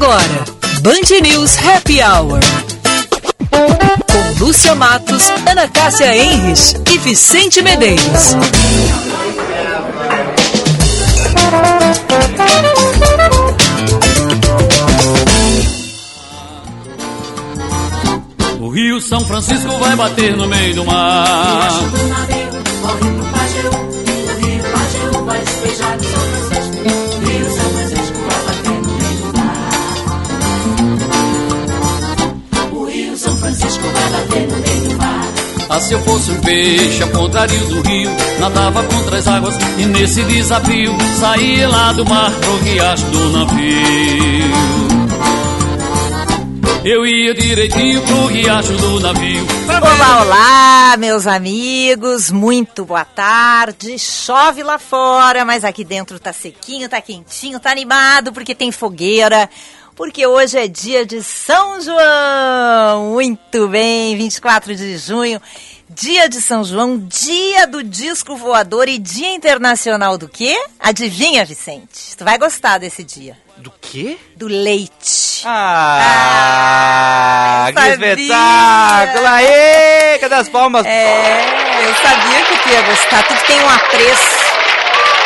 Agora, Band News Happy Hour. Com Lúcia Matos, Ana Cássia Enres e Vicente Medeiros. O Rio São Francisco vai bater no meio do mar. Ah, se eu fosse um peixe ao contrário do rio, nadava contra as águas e nesse desafio saía lá do mar pro riacho do navio. Eu ia direitinho pro riacho do navio. Olá, olá, meus amigos, muito boa tarde. Chove lá fora, mas aqui dentro tá sequinho, tá quentinho, tá animado porque tem fogueira. Porque hoje é dia de São João. Muito bem, 24 de junho. Dia de São João, dia do disco voador e dia internacional do quê? Adivinha, Vicente? Tu vai gostar desse dia. Do quê? Do leite. Ah, Ah, que espetáculo! Aê, cadê as palmas? É, eu sabia que tu ia gostar. Tu que tem um apreço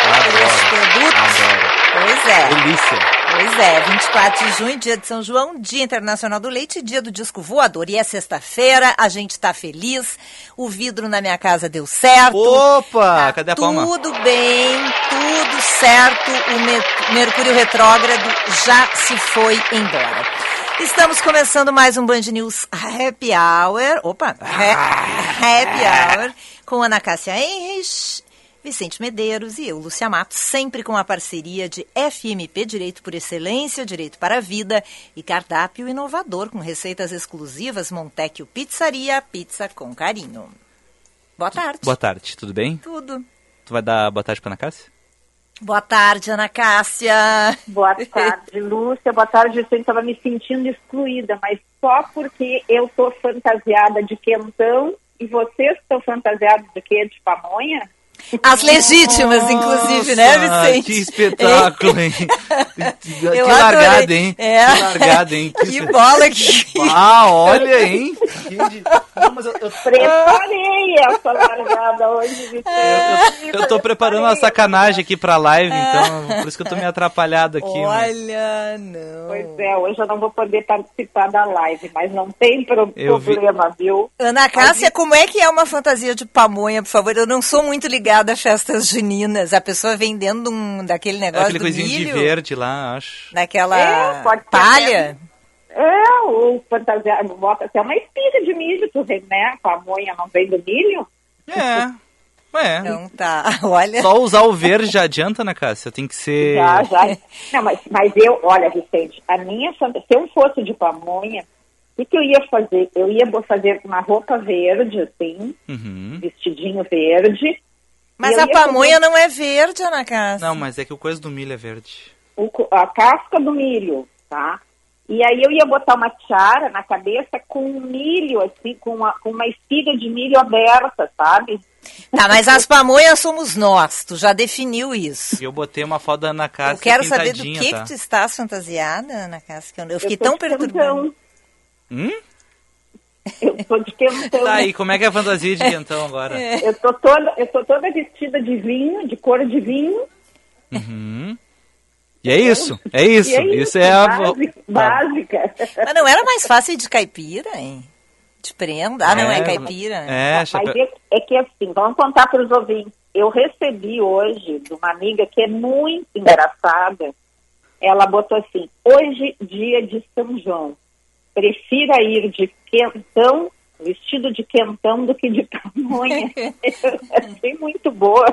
pelos Adoro, produtos. adoro. Pois é. Delícia. Pois é, 24 de junho, dia de São João, dia internacional do leite dia do disco voador. E é sexta-feira, a gente tá feliz, o vidro na minha casa deu certo. Opa, Tá cadê a palma? Tudo bem, tudo certo. O Me- Mercúrio retrógrado já se foi embora. Estamos começando mais um Band News Happy Hour. Opa, ha- Happy Hour com Ana Cássia Henrich, Vicente Medeiros e eu, Lúcia Matos, sempre com a parceria de FMP Direito por Excelência, Direito para a Vida e cardápio inovador com receitas exclusivas Montecchio Pizzaria, pizza com carinho. Boa tarde. Boa tarde, tudo bem? Tudo. Tu vai dar boa tarde pra Ana Cássia? Boa tarde, Ana Cássia. Boa tarde, Lúcia. Boa tarde, Vicente. Estava me sentindo excluída, mas só porque eu tô fantasiada de quentão e vocês estão fantasiados de quê? De pamonha? As legítimas, inclusive, né, Nossa, Vicente? Que espetáculo, hein? que Eu largada, adorei. hein? É. Que largada, hein? Que bola que... Ah, olha, hein? Que Não, mas eu, eu- Preparei essa largada hoje, Vicente. eu- eu tô preparando uma sacanagem aqui pra live, então por isso que eu tô meio atrapalhado aqui. mas- Olha, não. Pois é, hoje eu não vou poder participar da live, mas não tem pro- Eu vi. problema, viu? Ana Cássia, como é que é uma fantasia de pamonha, por favor? Eu não sou muito ligada a festas juninas. A pessoa vendendo um daquele negócio Aquele do coisinho milho, de verde lá, acho. daquela É, pode ser palha. É, o fantasiado bota até uma espiga de milho, tu vê, né? Pamonha não vem do milho? É. É. Então tá, olha. Só usar o verde já adianta, né, Cássia? Tem que ser. Já, já. Não, mas, mas eu, olha, Vicente, a minha fanta- se eu fosse de pamonha, o que, que eu ia fazer? Eu ia fazer uma roupa verde, assim, Uhum. vestidinho verde. Mas a pamonha não é verde, Ana Cássia. Não, mas é que o coisa do milho é verde. o a casca do milho, tá? E aí eu ia botar uma tiara na cabeça com um milho, assim, com uma, com uma espiga de milho aberta, sabe? Tá, mas as pamonhas somos nós. Tu já definiu isso. E eu botei uma foto da Ana Cássia Eu quero saber do que, tá? que tu estás fantasiada, Ana Cássia. que Eu, eu fiquei eu tão perturbada. Hum? Eu tô de quentão. Tá, e como é que é a fantasia de quentão agora? Eu tô toda, eu tô toda vestida de vinho, de cor de vinho. Uhum. E é isso, é isso. É isso, é a. básica. Tá. básica. Mas não era mais fácil de caipira, hein? De prenda. Ah, não é, É, caipira. É, Mas é, é que assim, vamos contar para os ouvintes. Eu recebi hoje de uma amiga que é muito engraçada. Ela botou assim: hoje, dia de São João. Prefira ir de quentão, vestido de quentão, do que de pamonha. Achei muito boa.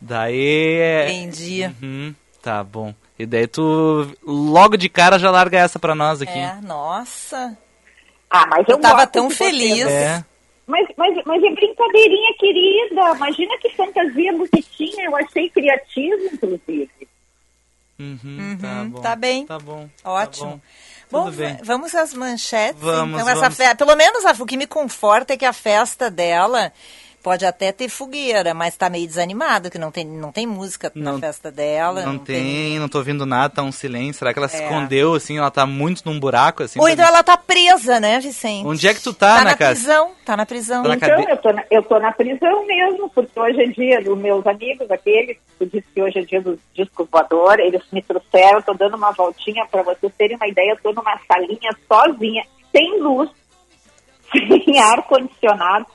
Daí é. Entendi. Uhum, tá bom. E daí tu logo de cara já larga essa pra nós aqui. É, nossa. Ah, mas eu, Eu tava tão feliz. É. Mas, mas, mas é brincadeirinha, querida. Imagina que fantasia bonitinha. Eu achei criativo, inclusive. Uhum, tá Uhum, bom. tá bem. Tá bom. Ótimo. Tá bom. Bom, Tudo bem. va- vamos às manchetes. Vamos, então, vamos. fe- Pelo menos a- o que me conforta é que a festa dela Pode até ter fogueira, mas tá meio desanimado, que não tem, não tem música Não- na festa dela. Não, tem, não tô ouvindo nada, tá um silêncio. Será que ela se É. escondeu, assim? Ela tá muito num buraco, assim? Ou então ela tá presa, né, Vicente? Onde é que tu tá, Tá Ana na Cássia? prisão, tá na prisão. Tá na Então, cade- eu tô, na, eu tô na prisão mesmo, porque hoje é dia dos meus amigos, aqueles que disse que hoje é dia do disco voador, eles me trouxeram, eu tô dando uma voltinha para vocês terem uma ideia, eu tô numa salinha sozinha, sem luz, sem ar-condicionado,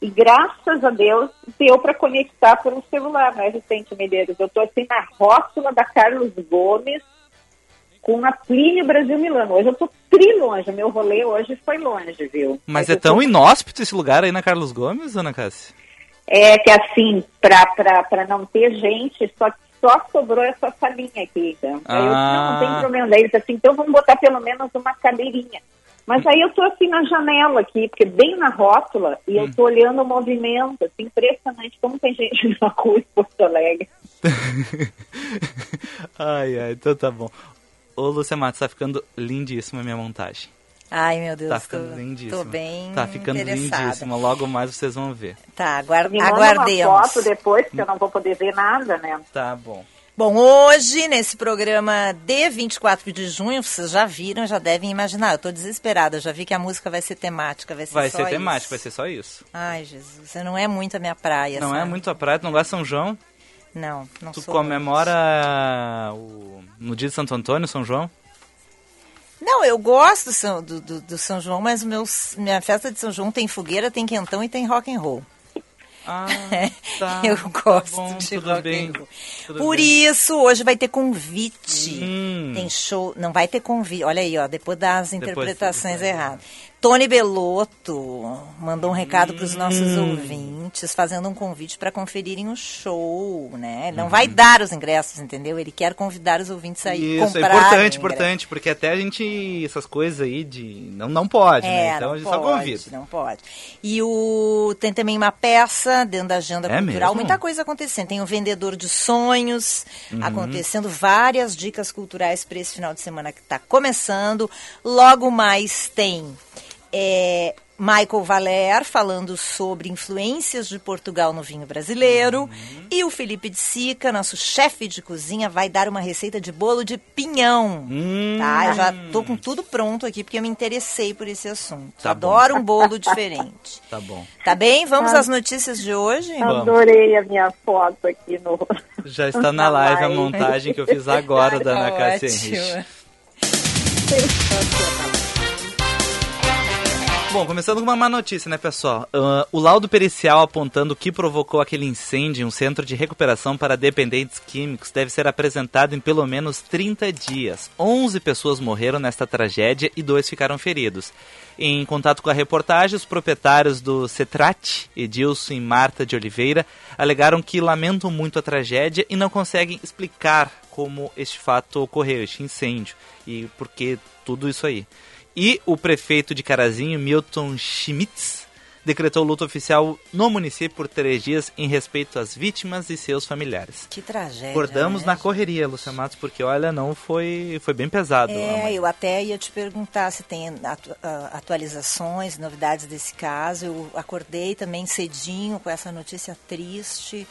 e graças a Deus deu para conectar por um celular, né, Vicente Medeiros? Eu tô assim na rótula da Carlos Gomes, com a Plínio Brasil Milano. Hoje eu tô tri longe, meu rolê hoje foi longe, viu? Mas eu é tão tô inóspito esse lugar aí na Carlos Gomes, Ana Cássia? É que assim, pra não ter gente, só, só sobrou essa salinha aqui. Então. Aí eu não, não Ah. tem problema. Daí eles assim, então vamos botar pelo menos uma cadeirinha. Mas aí eu tô assim na janela aqui, porque bem na rótula, e Hum. eu tô olhando o movimento, assim, impressionante como tem gente na rua em Porto Alegre. ai, ai, então tá bom. Ô, Lúcia Matos, tá ficando lindíssima a minha montagem. Ai, meu Deus, Tá tô, ficando lindíssima. tô bem Tá ficando lindíssima. Logo mais vocês vão ver. Tá, aguar Me manda aguardemos. uma foto depois, que eu não vou poder ver nada, né? Tá bom. Bom, hoje, nesse programa de 24 de junho, vocês já viram, já devem imaginar. Eu tô desesperada, já vi que a música vai ser temática, vai ser Vai ser temático, isso. vai ser só isso. Ai, Jesus, você não é muito a minha praia, Não é sabe? muito a praia, tu não gosta de São João? Não, não Tu sou comemora o... no dia de Santo Antônio, São João? Não, eu gosto do São, do, do- São João, mas o meus, minha festa de São João tem fogueira, tem quentão e tem rock and roll. Ah, tá. eu tá gosto bom, de tudo rock bem. tudo Por bem. isso, hoje vai ter convite. Hum. Tem show, não vai ter convite. Olha aí, ó, depois das Depois interpretações tudo vai. erradas. Tony Belotto mandou um recado para os nossos Hum. ouvintes, fazendo um convite para conferirem o show, né? Ele não Uhum. vai dar os ingressos, entendeu? Ele quer convidar os ouvintes a ir Isso, é comprar. importante, importante, porque até a gente, essas coisas aí de. Não, não pode, né? É, Então não a gente só pode, convida. Não pode. E o tem também uma peça dentro da agenda É cultural, mesmo? muita coisa acontecendo. Tem o vendedor de sonhos Uhum. acontecendo, várias dicas culturais para esse final de semana que está começando. Logo mais tem é, Michael Valer falando sobre influências de Portugal no vinho brasileiro. Uhum. E o Felipe de Sica, nosso chefe de cozinha, vai dar uma receita de bolo de pinhão. Hum. Tá, eu já tô com tudo pronto aqui porque eu me interessei por esse assunto. Tá bom. Adoro um bolo diferente. Tá bom. Tá bem? Vamos Tá. às notícias de hoje? Vamos. Adorei a minha foto aqui no. Já está na live a live. montagem que eu fiz agora da Ana Tá Cássia ótimo. Henrich. Bom, começando com uma má notícia, né, pessoal? Ah, o laudo pericial apontando o que provocou aquele incêndio em um centro de recuperação para dependentes químicos deve ser apresentado em pelo menos 30 dias. 11 pessoas morreram nesta tragédia e dois ficaram feridos. Em contato com a reportagem, os proprietários do Cetrat, Edilson e Marta de Oliveira, alegaram que lamentam muito a tragédia e não conseguem explicar como este fato ocorreu, este incêndio, e por que tudo isso aí. E o prefeito de Carazinho, Milton Schmitz, decretou luto oficial no município por três dias em respeito às vítimas e seus familiares. Que tragédia. Acordamos né, na correria, Lúcia Matos, porque olha, não foi, foi bem pesado. É, eu até ia te perguntar se tem atu- ah, atualizações, novidades desse caso. Eu acordei também cedinho com essa notícia triste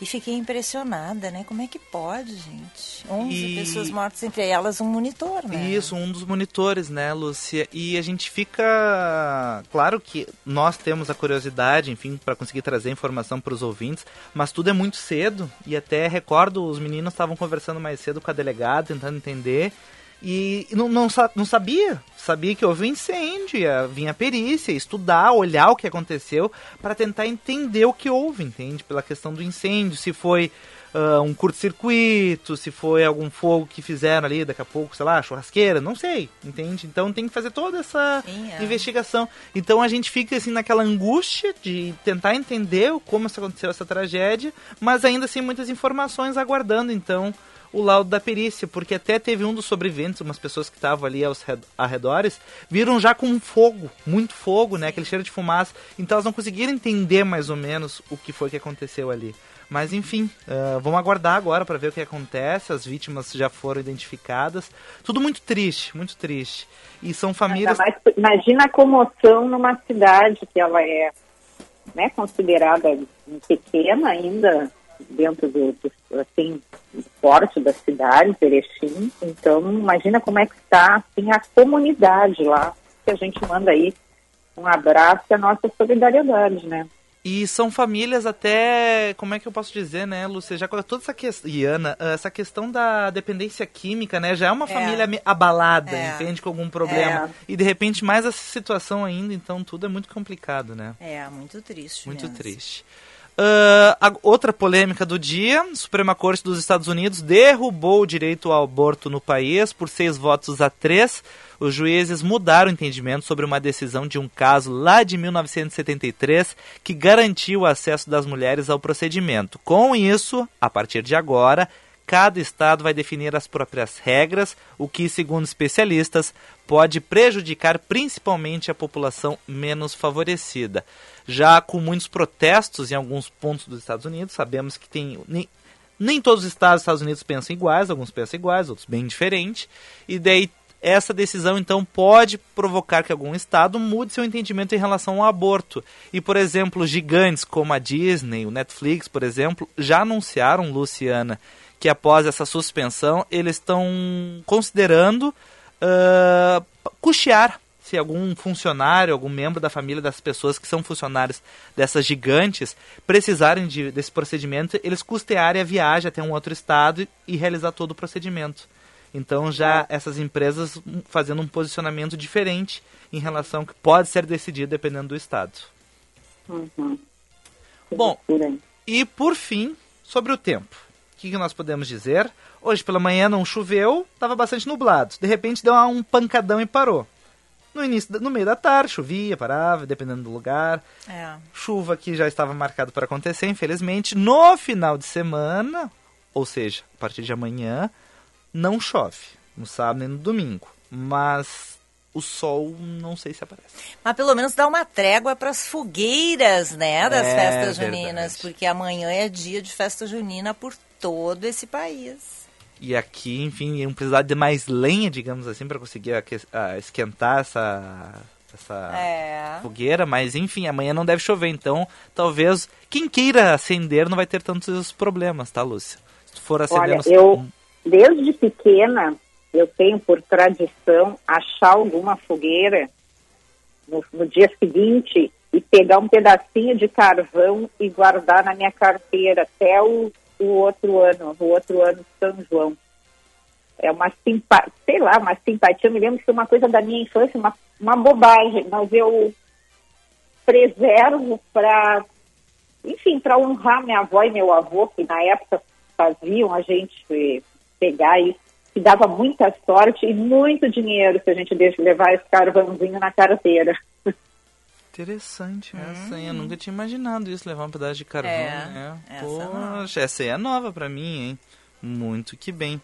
e fiquei impressionada, né? Como é que pode, gente? 11 E- pessoas mortas, entre elas um monitor, né? Isso, um dos monitores, né, Lúcia? E a gente fica. Claro que nós temos a curiosidade, enfim, para conseguir trazer informação para os ouvintes, mas tudo é muito cedo. E até recordo, os meninos estavam conversando mais cedo com a delegada, tentando entender. E não, não, não sabia. Sabia que houve um incêndio, ia vir a perícia, estudar, olhar o que aconteceu, para tentar entender o que houve, entende? Pela questão do incêndio, se foi ah, um curto-circuito, se foi algum fogo que fizeram ali, daqui a pouco, sei lá, churrasqueira, não sei, entende? Então tem que fazer toda essa Sim, é. investigação. Então a gente fica assim naquela angústia de tentar entender como aconteceu essa tragédia, mas ainda assim muitas informações aguardando então o laudo da perícia, porque até teve um dos sobreviventes, umas pessoas que estavam ali aos red- arredores, viram já com fogo, muito fogo, né, aquele cheiro de fumaça, então elas não conseguiram entender mais ou menos o que foi que aconteceu ali. Mas enfim, ah, vamos aguardar agora para ver o que acontece. As vítimas já foram identificadas. Tudo muito triste, muito triste. E são famílias. Mais, imagina a comoção numa cidade que ela é. né, considerada pequena ainda dentro do, do assim, do porte da cidade, Erechim. Então, imagina como é que está assim, a comunidade lá, que a gente manda aí um abraço e a nossa solidariedade, né? E são famílias até, como é que eu posso dizer, né, Lúcia? Já toda essa questão, Iana, essa questão da dependência química, né, já é uma é. família abalada, é. entende, com algum problema. É. E de repente mais essa situação ainda, então tudo é muito complicado, né? É, muito triste. Muito mesmo. triste. Uh, outra polêmica do dia: Suprema Corte dos Estados Unidos derrubou o direito ao aborto no país por seis votos a três. Os juízes mudaram o entendimento sobre uma decisão de um caso lá de 1973 que garantiu o acesso das mulheres ao procedimento. Com isso, a partir de agora, cada estado vai definir as próprias regras, o que, segundo especialistas, pode prejudicar principalmente a população menos favorecida já com muitos protestos em alguns pontos dos Estados Unidos. Sabemos que tem. Nem, nem todos os estados dos Estados Unidos pensam iguais, alguns pensam iguais, outros bem diferentes. E daí essa decisão então pode provocar que algum estado mude seu entendimento em relação ao aborto. E, por exemplo, gigantes como a Disney, o Netflix, por exemplo, já anunciaram, Luciana, que após essa suspensão eles estão considerando uh, custear se algum funcionário, algum membro da família das pessoas que são funcionários dessas gigantes precisarem de, desse procedimento, eles custearem a viagem até um outro estado e realizar todo o procedimento. Então já essas empresas fazendo um posicionamento diferente em relação ao que pode ser decidido dependendo do estado. Uhum. Bom, e por fim, sobre o tempo. O que, que nós podemos dizer? Hoje pela manhã não choveu, estava bastante nublado. De repente deu um pancadão e parou. No início, no meio da tarde, chovia, parava, dependendo do lugar. É. Chuva que já estava marcado para acontecer, infelizmente. No final de semana, ou seja, a partir de amanhã, não chove. No sábado nem no domingo. Mas o sol não sei se aparece. Mas pelo menos dá uma trégua para as fogueiras, né, das é, festas juninas, verdade. porque amanhã é dia de festa junina por todo esse país. E aqui, enfim, iam precisar de mais lenha, digamos assim, para conseguir esquentar essa, essa é. fogueira. Mas, enfim, amanhã não deve chover. Então, talvez quem queira acender não vai ter tantos problemas, tá, Lúcia? Se for acender... Olha, eu, desde pequena, eu tenho por tradição achar alguma fogueira no, no dia seguinte e pegar um pedacinho de carvão e guardar na minha carteira até o o outro ano, o outro ano São João. É uma simpatia, sei lá, uma simpatia, eu me lembro que foi uma coisa da minha infância, uma, uma bobagem, mas eu preservo para, enfim, para honrar minha avó e meu avô, que na época faziam a gente pegar isso, que dava muita sorte e muito dinheiro se a gente deixa levar esse carvãozinho na carteira. Interessante essa, hein? Eu nunca tinha imaginado isso, levar um pedaço de carvão, é, né? Essa Poxa, essa aí é nova pra mim, hein? Muito que bem.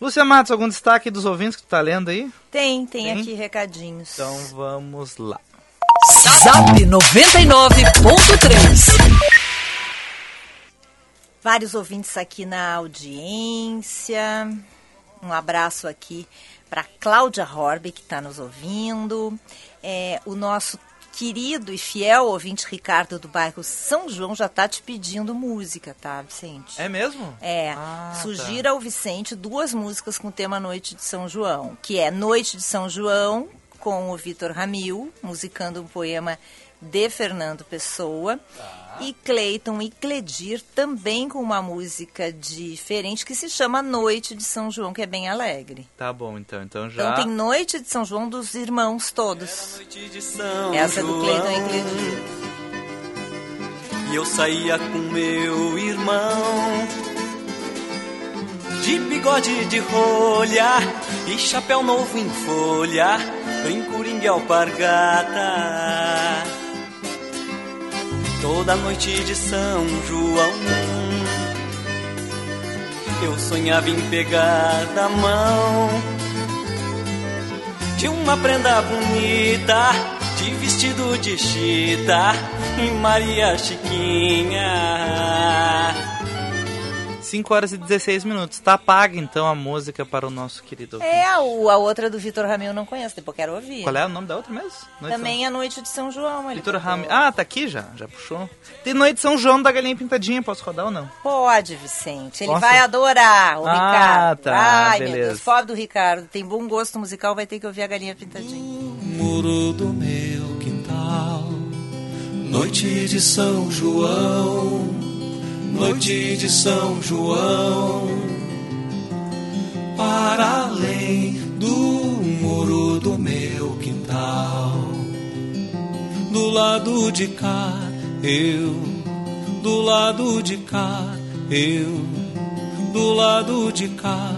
Lúcia Matos, algum destaque dos ouvintes que tu tá lendo aí? Tem, tem, tem? aqui recadinhos. Então vamos lá. Zap 99.3 Vários ouvintes aqui na audiência. Um abraço aqui para Cláudia Horbe, que está nos ouvindo. É, o nosso querido e fiel ouvinte Ricardo do bairro São João já está te pedindo música, tá, Vicente? É mesmo? É. Ah, tá. sugira tá. ao Vicente duas músicas com o tema Noite de São João, que é Noite de São João, com o Vitor Ramil, musicando um poema de Fernando Pessoa. Tá e Cleiton e Cledir também com uma música diferente que se chama Noite de São João, que é bem alegre. Tá bom, então, então já. Então tem Noite de São João dos irmãos todos. Essa é do Cleiton e Cledir. E eu saía com meu irmão de bigode de rolha e chapéu novo em folha, brinco ringue alpargata toda noite de São João. Eu sonhava em pegar da mão de uma prenda bonita, de vestido de chita e Maria Chiquinha. 5 horas e 16 minutos. Tá paga então a música para o nosso querido. ouvinte. É, o- a outra do Vitor Ramil eu não conheço, depois quero ouvir. Qual é o nome da outra mesmo? Noite Também a Noite de São João. São... Vitor botou. Rami. Ah, tá aqui já, já puxou. Tem Noite de São João da Galinha Pintadinha, posso rodar ou não? Pode, Vicente. Ele Posso? vai adorar o Ah, Ricardo. tá, Ai, meu beleza. Deus. Pobre do Ricardo. Tem bom gosto musical, vai ter que ouvir a galinha pintadinha. muro do meu quintal. Noite de São João, noite de São João. Para além do muro do meu quintal. Do lado de cá, eu. Do lado de cá, eu. Do lado de cá,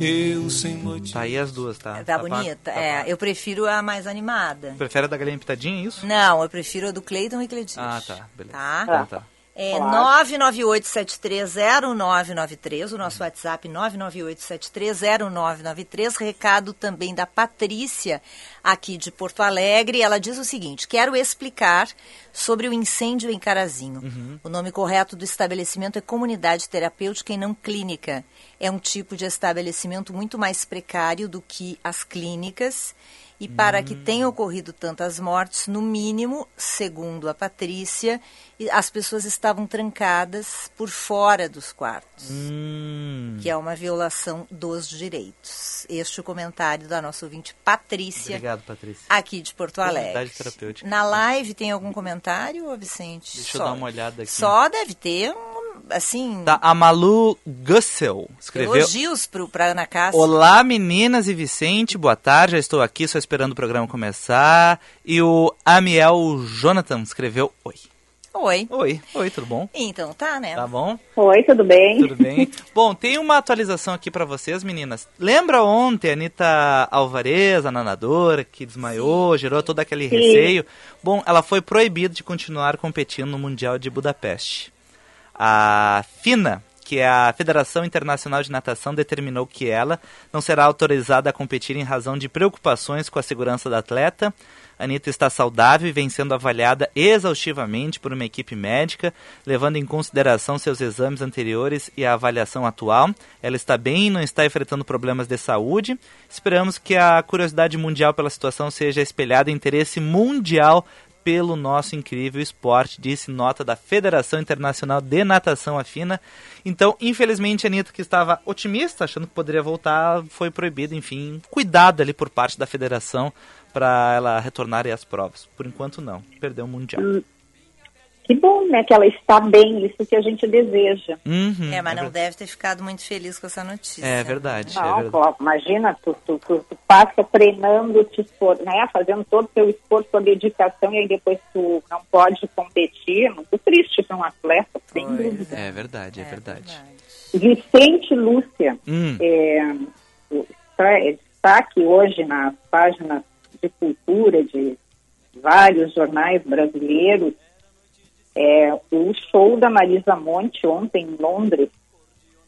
eu sem motivo. Tá aí as duas, tá? Tá, pago, bonita? tá é, eu prefiro a mais animada. Prefere a da Galinha Pintadinha, é isso? Não, eu prefiro a do Cleiton e Cledis. Ah, tá, beleza. Tá? Então tá. É Claro. 998-730993, o nosso WhatsApp 998-730993. Recado também da Patrícia, aqui de Porto Alegre. Ela diz o seguinte: quero explicar sobre o incêndio em Carazinho. O nome correto do estabelecimento é Comunidade Terapêutica e não Clínica. É um tipo de estabelecimento muito mais precário do que as clínicas. E para que tenha ocorrido tantas mortes, no mínimo, segundo a Patrícia, as pessoas estavam trancadas por fora dos quartos, Hum, que é uma violação dos direitos. Este é o comentário da nossa ouvinte Patrícia, obrigado, Patrícia. aqui de Porto Alegre. Terapêutica. Na live tem algum comentário, Vicente? Deixa eu Só- dar uma olhada aqui. Só deve ter, um, assim, Tá, a Malu Gussel escreveu... elogios para Ana Cássia. Olá, meninas e Vicente, boa tarde. Já estou aqui só esperando o programa começar. E o Amiel Jonathan escreveu: Oi. Oi. Oi, oi, tudo bom? Então tá, né? Tá bom? Oi, tudo bem? Tudo bem? bom, tem uma atualização aqui pra vocês, meninas. Lembra ontem a Anitta Alvarez, a nanadora, que desmaiou, gerou todo aquele Sim. receio? Bom, ela foi proibida de continuar competindo no Mundial de Budapeste. A FINA, que a Federação Internacional de Natação, determinou que ela não será autorizada a competir em razão de preocupações com a segurança da atleta. Anitta está saudável e vem sendo avaliada exaustivamente por uma equipe médica, levando em consideração seus exames anteriores e a avaliação atual. Ela está bem e não está enfrentando problemas de saúde. Esperamos que a curiosidade mundial pela situação seja espelhada em interesse mundial pelo nosso incrível esporte, disse nota da Federação Internacional de Natação Afina. Então, infelizmente, a Anitta, que estava otimista, achando que poderia voltar, foi proibida, enfim, cuidado ali por parte da federação para ela retornar às provas. Por enquanto, não. Perdeu o Mundial. Que bom, né, que ela está bem, isso que a gente deseja. Uhum, É, mas não ver- deve ter ficado muito feliz com essa notícia. É verdade, é Não, verdade. pô, imagina, tu, tu, tu, tu passa treinando, te né, fazendo todo o teu esforço, tua dedicação, e aí depois tu não pode competir, muito triste para um atleta, sem Pois dúvida. É verdade, é verdade. Vicente Lúcia, Hum, é, está- é destaque hoje nas páginas de cultura de vários jornais brasileiros, é, o show da Marisa Monte ontem em Londres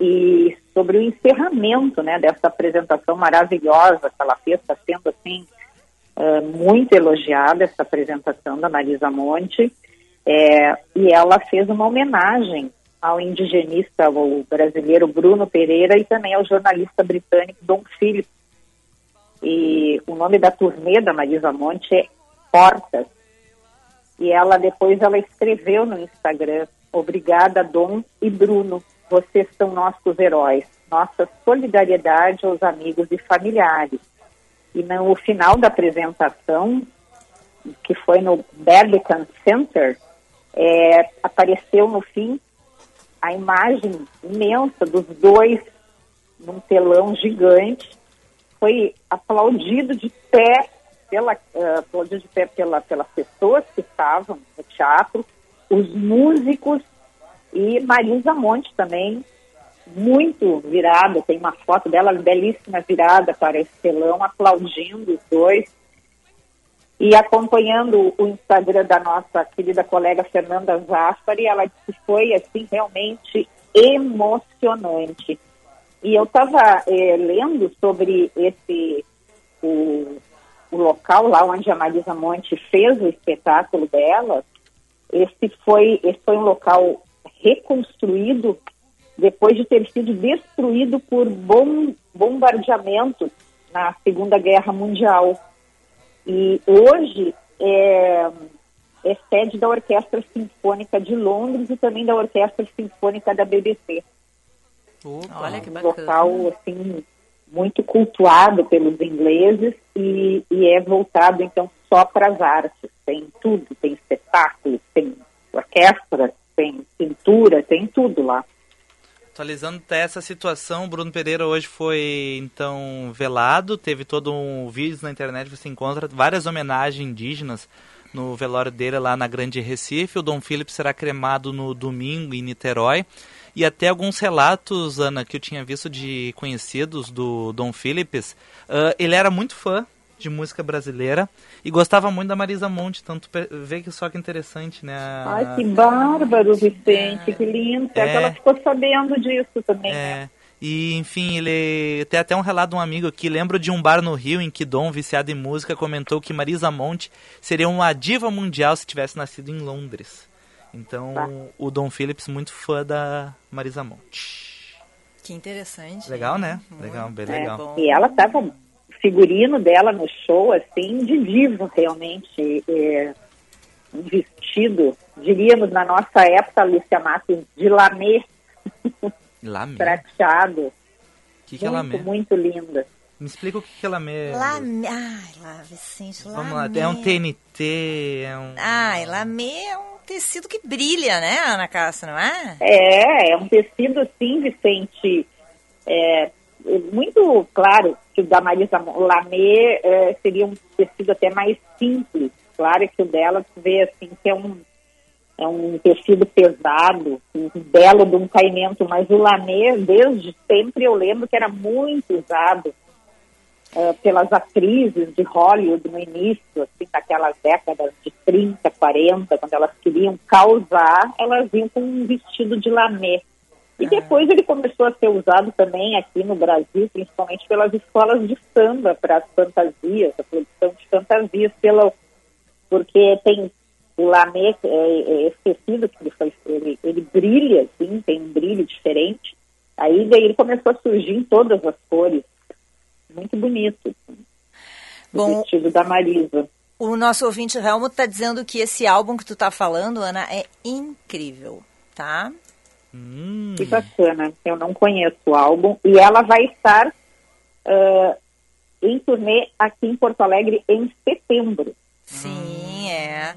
e sobre o encerramento né, dessa apresentação maravilhosa que ela fez, está sendo assim é, muito elogiada essa apresentação da Marisa Monte é, e ela fez uma homenagem ao indigenista, o brasileiro Bruno Pereira e também ao jornalista britânico Dom Phillips. E o nome da turnê da Marisa Monte é Portas. E ela depois ela escreveu no Instagram: Obrigada, Dom e Bruno. Vocês são nossos heróis. Nossa solidariedade aos amigos e familiares. E no final da apresentação, que foi no Barbican Center, é, apareceu no fim a imagem imensa dos dois num telão gigante. Foi aplaudido de pé pela, uh, aplaudido de pé pela, pelas pessoas que estavam no teatro, os músicos e Marisa Monte também, muito virada, tem uma foto dela belíssima virada para esse telão, aplaudindo os dois. E acompanhando o Instagram da nossa querida colega Fernanda Zaffari, ela disse que foi assim realmente emocionante. E eu estava eh, lendo sobre esse o, o local lá onde a Marisa Monte fez o espetáculo dela. Esse foi esse foi um local reconstruído depois de ter sido destruído por bom, bombardeamento na Segunda Guerra Mundial. E hoje é, é sede da Orquestra Sinfônica de Londres e também da Orquestra Sinfônica da BBC. Opa. Olha que bacana. Um local, assim, muito cultuado pelos ingleses e, e é voltado, então, só para as artes. Tem tudo, tem espetáculos, tem orquestra, tem pintura, tem tudo lá. Atualizando até essa situação, Bruno Pereira hoje foi então velado, teve todo um vídeo na internet, você encontra várias homenagens indígenas no velório dele lá na Grande Recife. O Dom Philip será cremado no domingo em Niterói. E até alguns relatos, Ana, que eu tinha visto de conhecidos do Dom Philips, uh, ele era muito fã de música brasileira e gostava muito da Marisa Monte, tanto vê que só que interessante, né? Ai, que bárbaro, Vicente, é, que lindo. É, que ela ficou sabendo disso também, é. né? E, enfim, ele tem até um relato de um amigo que lembra de um bar no Rio em que Dom, viciado em música, comentou que Marisa Monte seria uma diva mundial se tivesse nascido em Londres. Então, tá. o Dom Phillips muito fã da Marisa Monte. Que interessante. Legal, né? Legal, bem é, legal. E ela tava figurino dela no show, assim, de diva, realmente. É, um vestido, diríamos na nossa época, Lúcia Matos, de lamê. Lamê? Prateado. que, que é lamê? Muito linda. Me explica o que, que é lamê. Lamê. Ai, lá, Vicente, Vamos lá, é um TNT, é um... Ai, lamê é um tecido que brilha, né, Ana Cássia, não é? É, é um tecido, assim, Vicente, é, muito claro que o da Marisa Lamê é, seria um tecido até mais simples. Claro que o dela, vê, assim, que é um é um tecido pesado, um belo de um caimento, mas o lamê, desde sempre, eu lembro que era muito usado uh, pelas atrizes de Hollywood no início, assim, naquelas décadas de 30, 40, quando elas queriam causar, elas iam com um vestido de lamê. E ah. depois ele começou a ser usado também aqui no Brasil, principalmente pelas escolas de samba, para as fantasias, a produção de fantasias, pela, porque tem o lamê, é, é esquecido que ele, foi, ele, ele brilha, assim, tem um brilho diferente. Aí daí ele começou a surgir em todas as cores. Muito bonito. Bom, o vestido da Marisa. O nosso ouvinte Helmut está dizendo que esse álbum que tu está falando, Ana, é incrível, tá? Hum. Que bacana. Eu não conheço o álbum. E ela vai estar uh, em turnê aqui em Porto Alegre em setembro. Sim, é.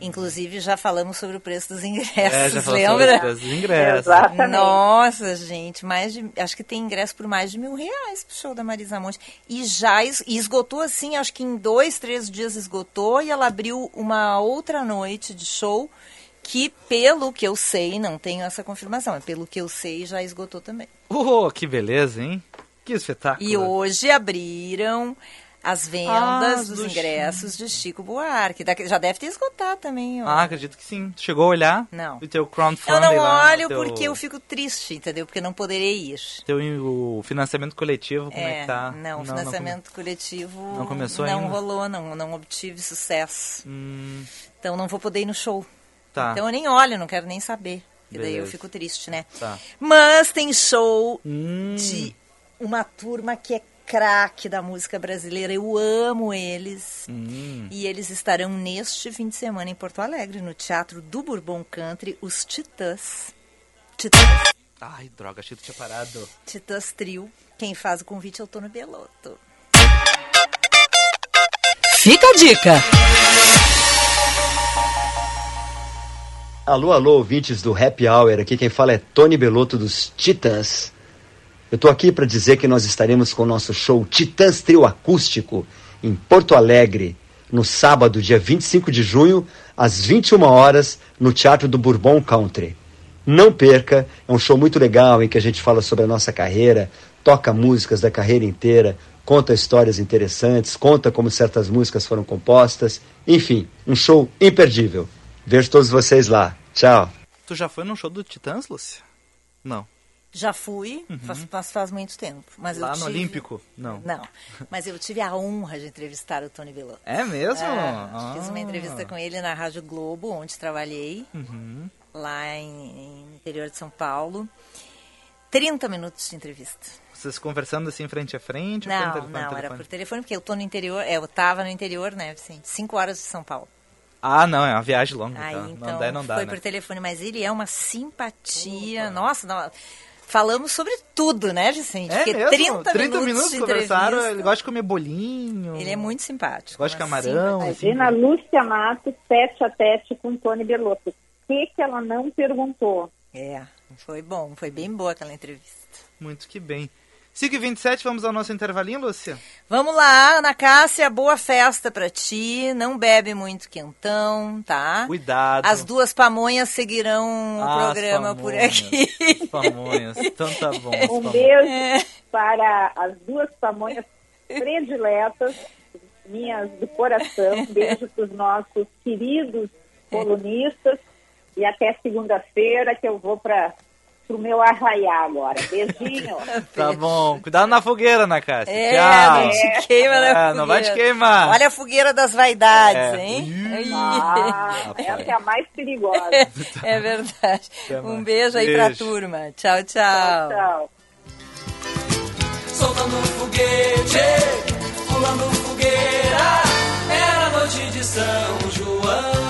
Inclusive já falamos sobre o preço dos ingressos, é, já lembra? Sobre o preço dos ingressos. Exatamente. Nossa, gente, mais de, acho que tem ingresso por mais de mil reais pro show da Marisa Monte. E já es, esgotou assim, acho que em dois, três dias esgotou e ela abriu uma outra noite de show que, pelo que eu sei, não tenho essa confirmação, mas pelo que eu sei, já esgotou também. Oh, que beleza, hein? Que espetáculo. E hoje abriram as vendas ah, dos ingressos Chico. de Chico Buarque. Já deve ter esgotado também. Ó. Ah, acredito que sim. Chegou a olhar? Não. O teu crowdfunding Eu não lá, olho teu... porque eu fico triste, entendeu? Porque não poderei ir. Teu, o financiamento coletivo, como é, é que tá? Não, o financiamento não coletivo não começou não ainda? rolou, não, não obtive sucesso. Hum. Então não vou poder ir no show. Tá. Então eu nem olho, não quero nem saber. E daí eu fico triste, né? Tá. Mas tem show hum. de uma turma que é craque da música brasileira. Eu amo eles. Hum. E eles estarão neste fim de semana em Porto Alegre, no Teatro do Bourbon Country, os Titãs. Titãs. Ai, droga, achei que tinha parado. Titãs Trio. Quem faz o convite é o Tono Belotto. Fica a dica! Alô, alô, ouvintes do Happy Hour. Aqui quem fala é Tony Belotto dos Titãs. Eu estou aqui para dizer que nós estaremos com o nosso show Titãs Trio Acústico em Porto Alegre, no sábado, dia 25 de junho, às 21 horas, no Teatro do Bourbon Country. Não perca, é um show muito legal em que a gente fala sobre a nossa carreira, toca músicas da carreira inteira, conta histórias interessantes, conta como certas músicas foram compostas. Enfim, um show imperdível. Vejo todos vocês lá. Tchau. Tu já foi num show do Titãs, Lúcia? Não. Já fui, uhum. faz, faz, faz, muito tempo. Mas Lá tive... no Olímpico? Não. Não. Mas eu tive a honra de entrevistar o Tony Belotto. É mesmo? É, ah. Fiz uma entrevista com ele na Rádio Globo, onde trabalhei, uhum. lá em, em interior de São Paulo. 30 minutos de entrevista. Vocês conversando assim frente a frente? ou por Não, telefone, não, era por telefone, porque eu tô no interior, é, eu tava no interior, né, Vicente? Cinco horas de São Paulo. Ah, não, é uma viagem longa. Aí, então. então, não dá, não dá, foi né? por telefone, mas ele é uma simpatia. Nossa, não, falamos sobre tudo, né, Vicente? É Porque mesmo? 30, minutos, de conversaram, ele gosta de comer bolinho. Ele é muito simpático. Gosta de camarão. assim. Imagina a Lúcia Matos tete a tete com Tony Belotto. O que, que ela não perguntou? É, foi bom, foi bem boa aquela entrevista. Muito que bem. 5 e 27 vamos ao nosso intervalinho, Lúcia? Vamos lá, Ana Cássia, boa festa pra ti. Não bebe muito quentão, tá? Cuidado. As duas pamonhas seguirão o Ah, programa por aqui. Pamonhas, então tá bom. Um beijo para as duas pamonhas prediletas, minhas do coração. Um beijo para os nossos queridos colunistas. E até segunda-feira que eu vou para o meu arraiá agora. Beijinho. Tá bom. Cuidado na fogueira, Ana Cássia. É, Tchau. não te queima na É, fogueira. não vai te queimar. Olha a fogueira das vaidades, É. hein? Ah, essa é a mais perigosa. É verdade. Um mais. beijo aí pra Beijo. turma. Tchau, tchau. Tchau. soltando foguete, pulando fogueira. Era noite de São João.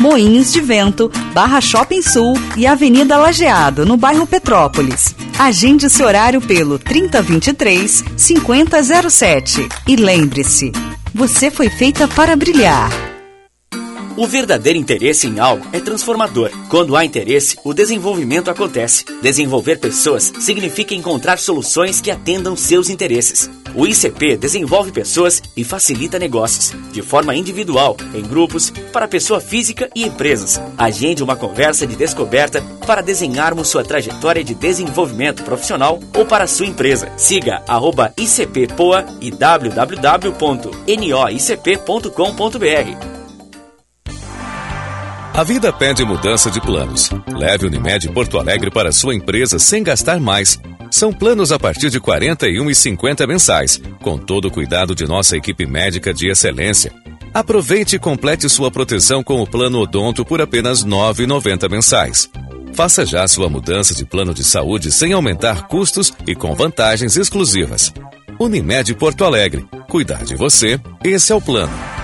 Moinhos de Vento, Barra Shopping Sul e Avenida Lajeado, no bairro Petrópolis. Agende seu horário pelo 3023 5007 e lembre-se, você foi feita para brilhar. O verdadeiro interesse em algo é transformador. Quando há interesse, o desenvolvimento acontece. Desenvolver pessoas significa encontrar soluções que atendam seus interesses. O ICP desenvolve pessoas e facilita negócios, de forma individual, em grupos, para pessoa física e empresas. Agende uma conversa de descoberta para desenharmos sua trajetória de desenvolvimento profissional ou para sua empresa. Siga arroba ICPPoa e www.noicp.com.br. A vida pede mudança de planos. Leve Unimed Porto Alegre para sua empresa sem gastar mais. São planos a partir de R$ 41,50 mensais, com todo o cuidado de nossa equipe médica de excelência. Aproveite e complete sua proteção com o plano Odonto por apenas R$ 9,90 mensais. Faça já sua mudança de plano de saúde sem aumentar custos e com vantagens exclusivas. Unimed Porto Alegre. Cuidar de você, esse é o plano.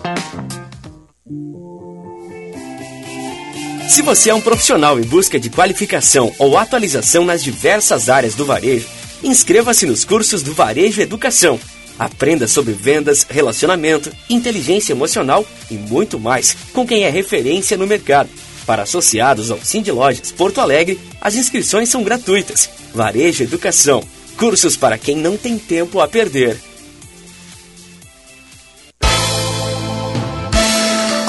Se você é um profissional em busca de qualificação ou atualização nas diversas áreas do varejo, inscreva-se nos cursos do Varejo Educação. Aprenda sobre vendas, relacionamento, inteligência emocional e muito mais com quem é referência no mercado. Para associados ao Cindy Lojas Porto Alegre, as inscrições são gratuitas. Varejo Educação. Cursos para quem não tem tempo a perder.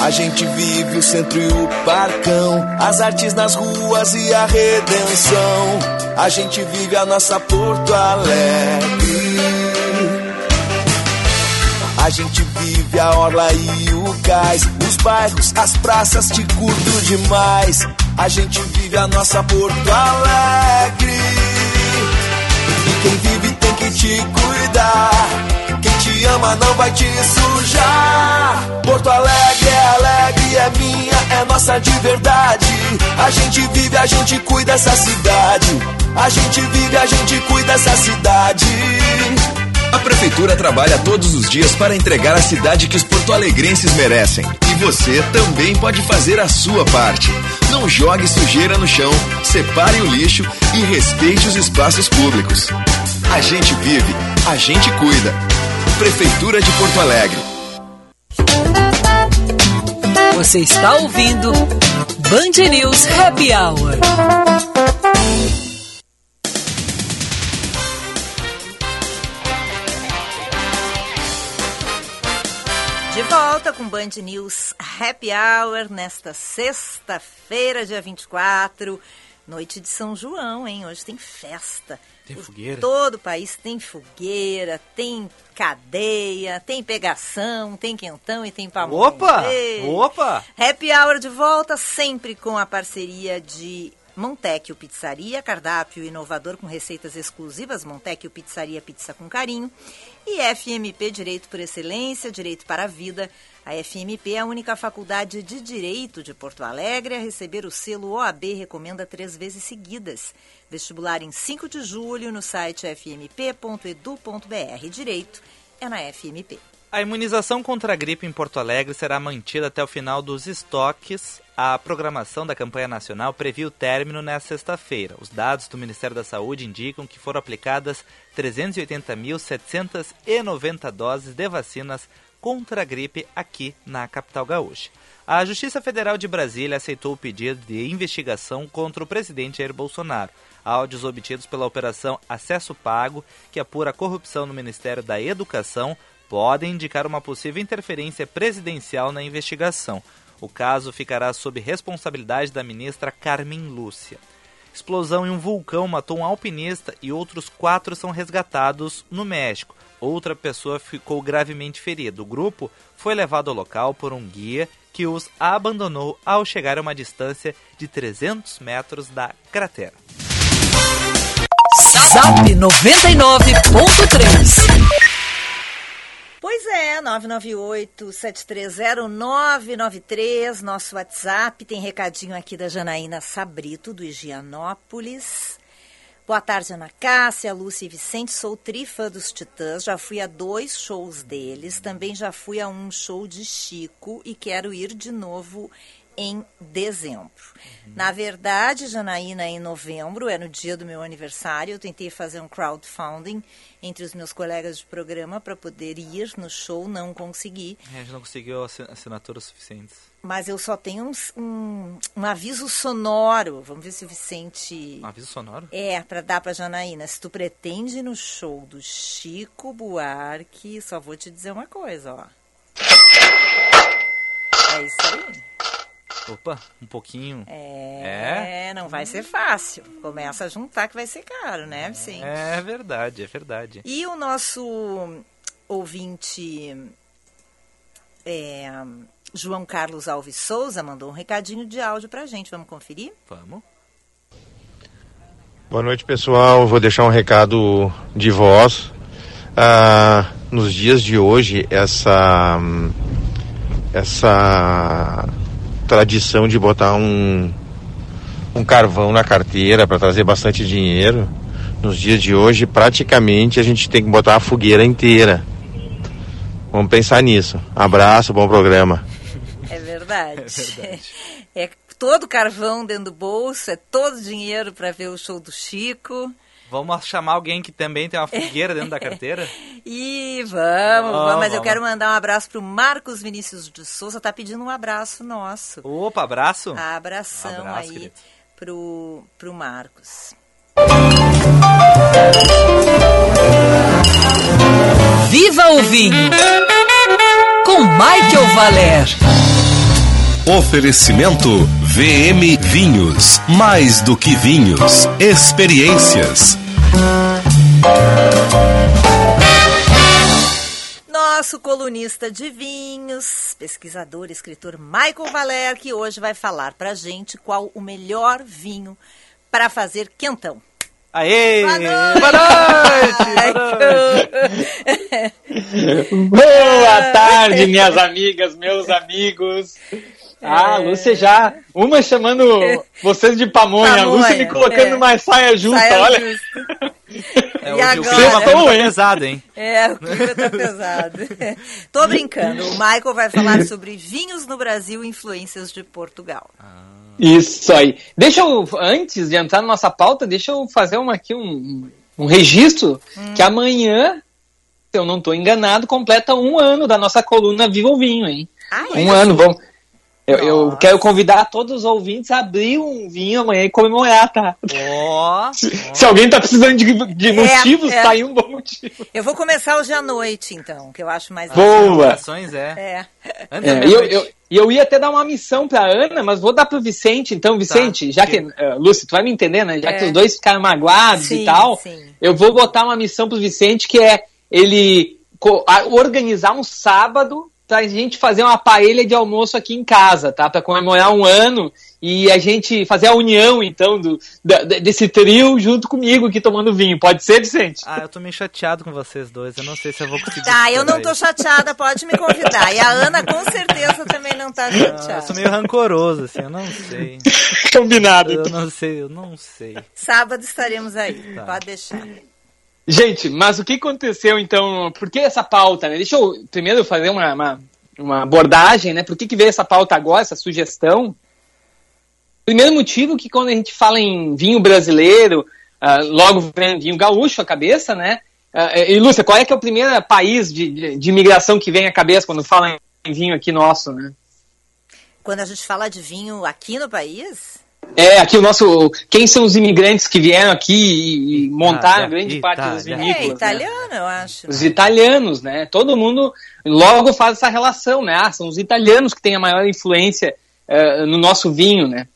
A gente vive o centro e o parcão, as artes nas ruas e a redenção. A gente vive a nossa Porto Alegre. A gente vive a orla e o cais, os bairros, as praças, te curto demais. A gente vive a nossa Porto Alegre. E quem vive tem que te cuidar. Quem te ama não vai te sujar. Porto Alegre é alegre, é minha, é nossa de verdade. A gente vive, a gente cuida dessa cidade. A gente vive, a gente cuida dessa cidade. A Prefeitura trabalha todos os dias para entregar a cidade que os porto-alegrenses merecem. E você também pode fazer a sua parte. Não jogue sujeira no chão, separe o lixo e respeite os espaços públicos. A gente vive, a gente cuida. Prefeitura de Porto Alegre. Você está ouvindo Band News Happy Hour. De volta com Band News Happy Hour nesta sexta-feira, dia 24, noite de São João, hein? Hoje tem festa. Tem fogueira. Todo o país tem fogueira, tem cadeia, tem pegação, tem quentão e tem pamonha. Opa! Ei! Opa! Happy Hour de volta, sempre com a parceria de Montecchio Pizzaria, cardápio inovador com receitas exclusivas, Montecchio Pizzaria Pizza com Carinho. E FMP Direito por Excelência, Direito para a Vida. A FMP é a única faculdade de Direito de Porto Alegre a receber o selo OAB Recomenda três vezes seguidas. Vestibular em 5 de julho no site fmp.edu.br. Direito é na FMP. A imunização contra a gripe em Porto Alegre será mantida até o final dos estoques. A programação da campanha nacional previu o término nesta sexta-feira. Os dados do Ministério da Saúde indicam que foram aplicadas 380.790 doses de vacinas contra a gripe aqui na capital gaúcha. A Justiça Federal de Brasília aceitou o pedido de investigação contra o presidente Jair Bolsonaro. Áudios obtidos pela Operação Acesso Pago, que apura corrupção no Ministério da Educação, podem indicar uma possível interferência presidencial na investigação. O caso ficará sob responsabilidade da ministra Carmen Lúcia. Explosão em um vulcão matou um alpinista e outros quatro são resgatados no México. Outra pessoa ficou gravemente ferida. O grupo foi levado ao local por um guia que os abandonou ao chegar a uma distância de 300 metros da cratera. Zap 99.3 Pois é, 998-730-993, nosso WhatsApp. Tem recadinho aqui da Janaína Sabrito, do Higienópolis. Boa tarde, Ana Cássia, Lúcia e Vicente. Sou trifã dos Titãs. Já fui a dois shows deles. Também já fui a um show de Chico e quero ir de novo em dezembro. Na verdade, Janaína, em novembro, é no dia do meu aniversário, eu tentei fazer um crowdfunding entre os meus colegas de programa para poder ir no show, não consegui. A gente não conseguiu assin- assinaturas suficientes. Mas eu só tenho um, um, um aviso sonoro. Vamos ver se o Vicente. Um aviso sonoro? É, para dar para Janaína. Se tu pretende ir no show do Chico Buarque, só vou te dizer uma coisa, ó. É isso aí. Opa, um pouquinho. É, não vai ser fácil. Começa a juntar que vai ser caro, né, Vicente? É verdade, é verdade. E o nosso ouvinte é, João Carlos Alves Souza mandou um recadinho de áudio pra gente. Vamos conferir? Vamos. Boa noite, pessoal. Vou deixar um recado de voz. Ah, nos dias de hoje, essa essa tradição de botar um um carvão na carteira para trazer bastante dinheiro, nos dias de hoje, praticamente a gente tem que botar a fogueira inteira. Vamos pensar nisso. Abraço, bom programa. É verdade. É todo carvão dentro do bolso, é todo dinheiro para ver o show do Chico. Vamos chamar alguém que também tem uma fogueira dentro da carteira? E vamos, vamos, mas eu quero mandar um abraço pro Marcos Vinícius de Souza, tá pedindo um abraço nosso. Opa, abraço. Abração Abraço, aí querido. pro, pro Marcos. Viva o vinho! Com Michael Valer. Oferecimento VM Vinhos. Mais do que vinhos, experiências. Nosso colunista de vinhos, pesquisador, e escritor Michael Valer, que hoje vai falar pra gente qual o melhor vinho para fazer quentão. Aê! Boa noite! Boa noite! Boa tarde, minhas amigas, meus amigos. Ah, É. Lúcia já, uma chamando vocês de pamonha, a Pamonha, Lúcia me colocando é. mais saia justa, Saia olha. justa. É, E hoje o agora? clima tá hein? pesado, hein? É, o clima tá pesado. Tô brincando. O Michael vai falar sobre vinhos no Brasil e influências de Portugal. Isso aí. Deixa eu, antes de entrar na nossa pauta, deixa eu fazer uma, aqui um, um registro Hum. que amanhã, se eu não estou enganado, completa um ano da nossa coluna Viva o Vinho, hein? Ah, um ano, vamos. Eu, eu quero convidar todos os ouvintes a abrir um vinho amanhã e comemorar, tá? Ó. Se alguém tá precisando de, de motivos, é. tá aí um bom motivo. Eu vou começar hoje à noite, então, que eu acho mais Boa. Ações é. É. É, e eu, eu, eu ia até dar uma missão pra Ana, mas vou dar pro Vicente. Então, Vicente, já que. eh, Lúcia, tu vai me entender, né? Já É. que os dois ficaram magoados Sim, e tal, sim. eu vou botar uma missão pro Vicente que é ele organizar um sábado pra gente fazer uma paella de almoço aqui em casa, tá? Pra comemorar um ano e a gente fazer a união, então, do, da- desse trio junto comigo aqui tomando vinho. Pode ser, Vicente? Ah, eu tô meio chateado com vocês dois. Eu não sei se eu vou conseguir. Tá, eu não tô superar chateada, pode me convidar. E a Ana com certeza também não tá isso. Ah, Eu sou chateada. meio rancoroso, assim, eu não sei. Combinado. Eu não sei, eu não sei. Sábado estaremos aí, Tá. pode deixar. Gente, mas o que aconteceu então? Por que essa pauta? Né? Deixa eu primeiro fazer uma, uma, uma abordagem, né? Por que, que veio essa pauta agora, essa sugestão? Primeiro motivo que quando a gente fala em vinho brasileiro, ah, logo vem vinho gaúcho à cabeça, né? Ah, e Lúcia, qual é que é o primeiro país de, de, de imigração que vem à cabeça quando fala em vinho aqui nosso, né? Quando a gente fala de vinho aqui no país, É, aqui o nosso. Quem são os imigrantes que vieram aqui e, montaram Itália, grande parte das Itália. vinícolas? é né? italiano, eu acho. Os italianos, né? Todo mundo logo faz essa relação, né? Ah, são os italianos que têm a maior influência eh, no nosso vinho, né?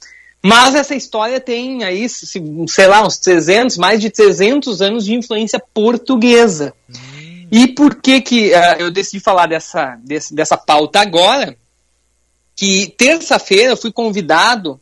Mas essa história tem aí, se- sei lá, uns 300, mais de 300 anos de influência portuguesa. E por que que eh, eu decidi falar dessa, desse- dessa pauta agora? Que terça-feira eu fui convidado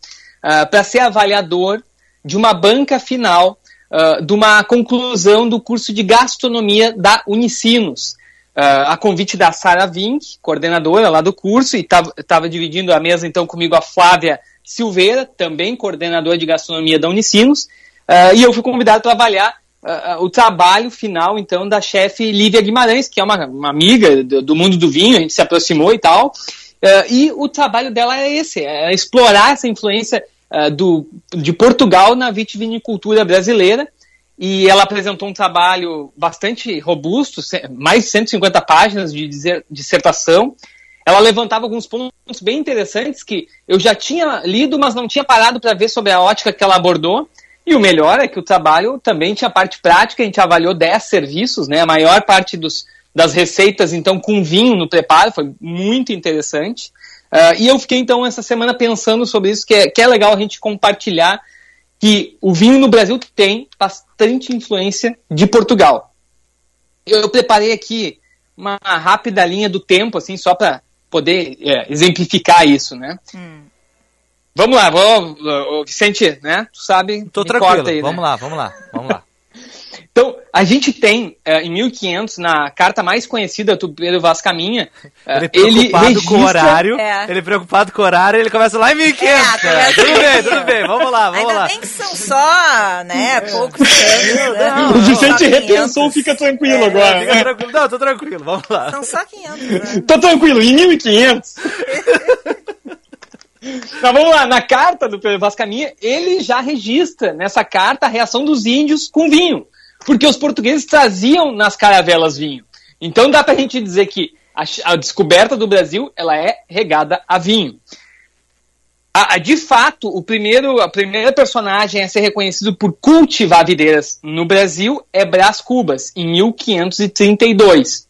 para ser avaliador de uma banca final ah, de uma conclusão do curso de gastronomia da Unicinos. Ah, a convite da Sara Vink, coordenadora lá do curso, e estava dividindo a mesa então comigo a Flávia Silveira, também coordenadora de gastronomia da Unicinos, ah, e eu fui convidado para avaliar ah, o trabalho final então da chefe Lívia Guimarães, que é uma, uma amiga do, do mundo do vinho, a gente se aproximou e tal, ah, e o trabalho dela é esse, é explorar essa influência ah, do, de Portugal na vitivinicultura brasileira, e ela apresentou um trabalho bastante robusto, mais de 150 páginas de dissertação. Ela levantava alguns pontos bem interessantes que eu já tinha lido, mas não tinha parado para ver sobre a ótica que ela abordou. E o melhor é que o trabalho também tinha parte prática, a gente avaliou 10 serviços, né? A maior parte dos, das receitas, então, com vinho no preparo, foi muito interessante. Ah, e eu fiquei, então, essa semana pensando sobre isso, que é, que é legal a gente compartilhar que o vinho no Brasil tem bastante influência de Portugal. Eu, eu preparei aqui uma rápida linha do tempo, assim, só para poder é, exemplificar isso, né? Vamos lá, vou, Vicente, né? Tu sabe, Tô me tranquilo. corta aí, né? vamos lá, vamos lá, vamos lá. Então, a gente tem, eh, em 1500, na carta mais conhecida do Pedro Vaz Caminha, eh, Ele preocupado com o horário. É. Ele preocupado com o horário, ele começa lá em 1500. É, tudo em bem, 1500. tudo bem. Vamos lá, vamos Ainda lá. bem que são só, né, poucos anos. né? O Vicente repensou, 500. fica tranquilo É, agora. Fica tranquilo. Não, tô tranquilo. Vamos lá. São só 500 anos. Tô tranquilo, em 1500. Então vamos lá, na carta do Pedro Vaz Caminha, ele já registra nessa carta a reação dos índios com vinho, porque os portugueses traziam nas caravelas vinho. Então dá pra gente dizer que a, a descoberta do Brasil, ela é regada a vinho. A- a- de fato, o primeiro, a primeira personagem a ser reconhecido por cultivar videiras no Brasil é Brás Cubas, em 1532.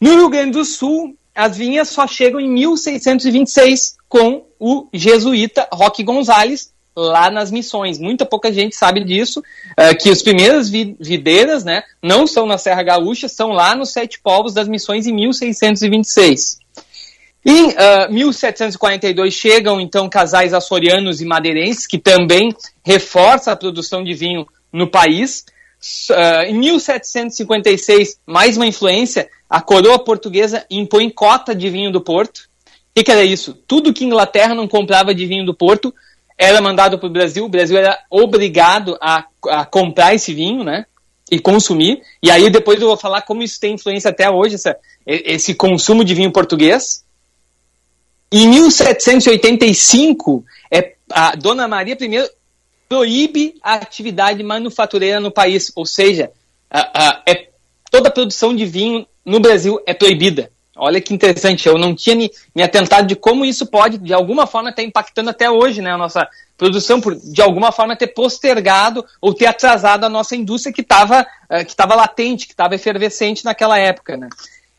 No Rio Grande do Sul, as vinhas só chegam em 1626 com o jesuíta Roque Gonzalez lá nas missões. Muita pouca gente sabe disso, eh, que as primeiras vi- videiras né, não são na Serra Gaúcha, são lá nos Sete Povos das Missões em 1626. Em ah, 1742 chegam então casais açorianos e madeirenses, que também reforça a produção de vinho no país. Ah, em 1756, mais uma influência, a coroa portuguesa impõe cota de vinho do Porto. O que, que era isso? Tudo que Inglaterra não comprava de vinho do Porto era mandado para o Brasil. O Brasil era obrigado a, a comprar esse vinho, né? E consumir. E aí depois eu vou falar como isso tem influência até hoje, essa- esse consumo de vinho português. Em 1785, é, a Dona Maria I proíbe a atividade manufatureira no país, ou seja, a, a, é, toda a produção de vinho no Brasil é proibida. Olha que interessante, eu não tinha me, me atentado de como isso pode, de alguma forma, estar impactando até hoje né, a nossa produção, por de alguma forma ter postergado ou ter atrasado a nossa indústria que estava uh, que latente, que estava efervescente naquela época. Né.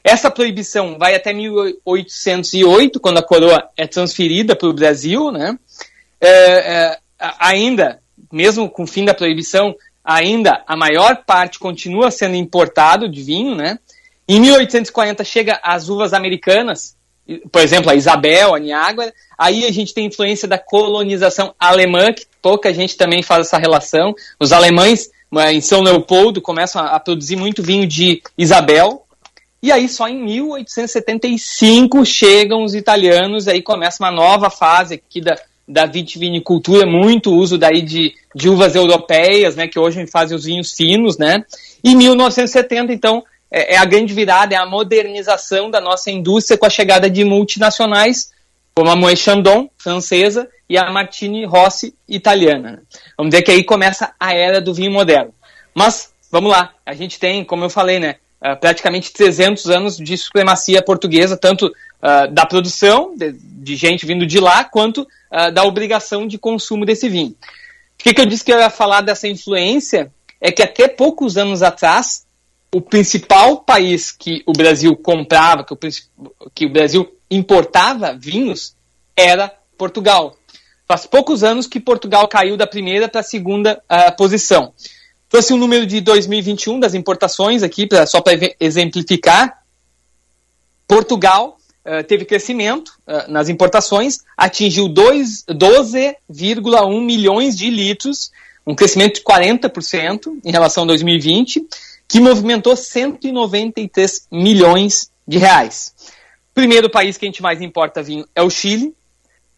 Essa proibição vai até 1808, quando a coroa é transferida para o Brasil. Né. É, é, ainda, mesmo com o fim da proibição, ainda a maior parte continua sendo importado de vinho, né? Em 1840 chega as uvas americanas, por exemplo, a Isabel, a Niágara. Aí a gente tem influência da colonização alemã, que pouca gente também faz essa relação. Os alemães em São Leopoldo começam a produzir muito vinho de Isabel. E aí só em 1875 chegam os italianos, aí começa uma nova fase aqui da, da vitivinicultura, muito uso daí de, de uvas europeias, né, que hoje fazem os vinhos finos, né. E 1970, então, é, é, a grande virada, é a modernização da nossa indústria com a chegada de multinacionais, como a Moët Chandon, francesa, e a Martini Rossi, italiana. Vamos dizer que aí começa a era do vinho moderno. Mas, vamos lá, a gente tem, como eu falei, né, ah, praticamente 300 anos de supremacia portuguesa, tanto uh, da produção, de, de, gente vindo de lá, quanto uh, da obrigação de consumo desse vinho. Por que, que eu disse que eu ia falar dessa influência? É que até poucos anos atrás, o principal país que o Brasil comprava, que o, que o Brasil importava vinhos, era Portugal. Faz poucos anos que Portugal caiu da primeira para a segunda uh, posição. Trouxe um número de 2021 das importações aqui, pra, só para exemplificar. Portugal uh, teve crescimento uh, nas importações, atingiu 12,1 milhões de litros, um crescimento de 40% em relação a 2020 que movimentou 193 milhões de reais. O primeiro país que a gente mais importa vinho é o Chile,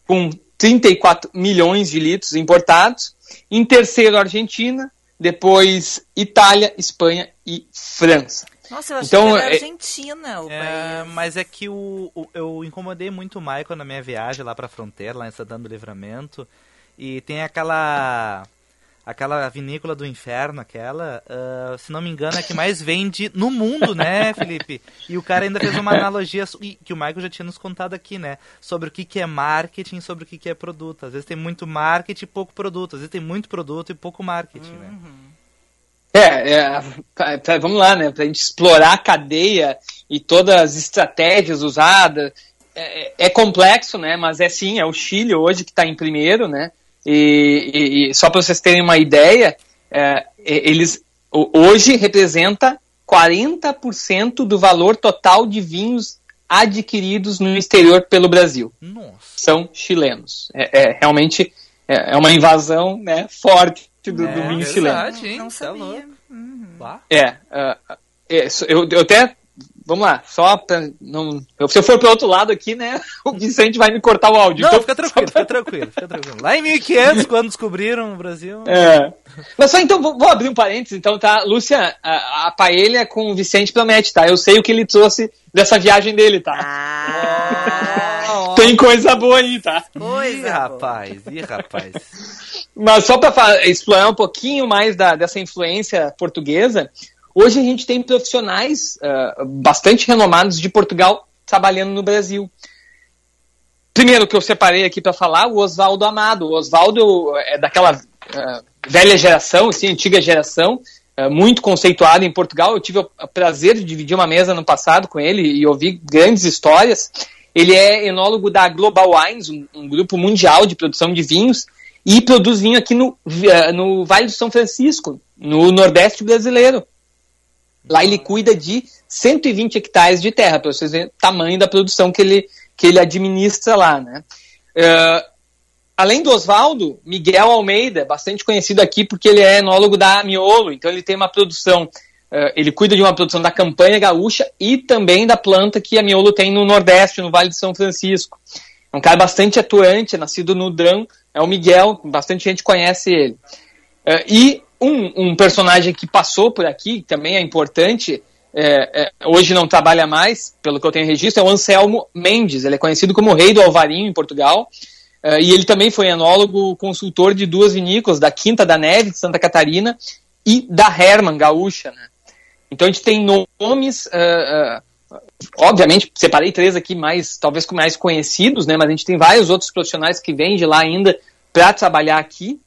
com 34 milhões de litros importados. Em terceiro, Argentina, depois Itália, Espanha e França. Nossa, eu achei então, que era é... Argentina o é, país. Mas é que o, o, eu incomodei muito o Michael na minha viagem lá pra fronteira, lá em Santana do Livramento. E tem aquela aquela vinícola do inferno, aquela, uh, se não me engano, é que mais vende no mundo, né, Felipe? E o cara ainda fez uma analogia que o Michael já tinha nos contado aqui, né? Sobre o que, que é marketing, sobre o que, que é produto. Às vezes tem muito marketing e pouco produto. Às vezes tem muito produto e pouco marketing, né? uhum. né? É, é, vamos lá, né? Pra gente explorar a cadeia e todas as estratégias usadas. É, é complexo, né? Mas é sim, é o Chile hoje que está em primeiro, né? E, e, e só para vocês terem uma ideia, é, eles hoje representa 40% do valor total de vinhos adquiridos no exterior pelo Brasil. Nossa. São chilenos. É, é realmente é, é, uma invasão né, forte do, é, do vinho chileno. Hein? Não sabia. Uhum. É, uh, eu, eu até vamos lá, só pra não. Se eu for pro outro lado aqui, né? O Vicente vai me cortar o áudio. Não, então, fica tranquilo, pra... fica tranquilo, fica tranquilo. Lá em 1500, quando descobriram o Brasil. É. Mas só então, vou, vou abrir um parênteses, então, tá? Lúcia, a, a paella com o Vicente promete, tá? Eu sei o que ele trouxe dessa viagem dele, tá? Ah, Tem coisa boa aí, tá? Coisa ih, rapaz, ih, rapaz. Mas só para explorar um pouquinho mais da, dessa influência portuguesa, Hoje a gente tem profissionais uh, bastante renomados de Portugal trabalhando no Brasil. Primeiro que eu separei aqui para falar, o Oswaldo Amado. O Oswaldo é daquela uh, velha geração, assim, antiga geração, uh, muito conceituado em Portugal. Eu tive o prazer de dividir uma mesa no passado com ele e ouvir grandes histórias. Ele é enólogo da Global Wines, um, um grupo mundial de produção de vinhos, e produz vinho aqui no, no Vale do São Francisco, no Nordeste brasileiro. Lá ele cuida de 120 hectares de terra, para vocês verem o tamanho da produção que ele, que ele administra lá, né? Uh, além do Oswaldo, Miguel Almeida, bastante conhecido aqui porque ele é enólogo da Miolo, então ele tem uma produção, uh, ele cuida de uma produção da campanha gaúcha e também da planta que a Miolo tem no Nordeste, no Vale de São Francisco. É um cara bastante atuante, nascido no Drão, é o Miguel, bastante gente conhece ele. Uh, e um, um, personagem que passou por aqui, que também é importante, é, é, hoje não trabalha mais, pelo que eu tenho registro, é o Anselmo Mendes. Ele é conhecido como Rei do Alvarinho em Portugal. Uh, e ele também foi enólogo consultor de duas vinícolas, da Quinta da Neve, de Santa Catarina, e da Herman, gaúcha. Né? Então a gente tem nomes, uh, uh, obviamente, separei três aqui mais, talvez mais conhecidos, né? mas a gente tem vários outros profissionais que vêm de lá ainda para trabalhar aqui.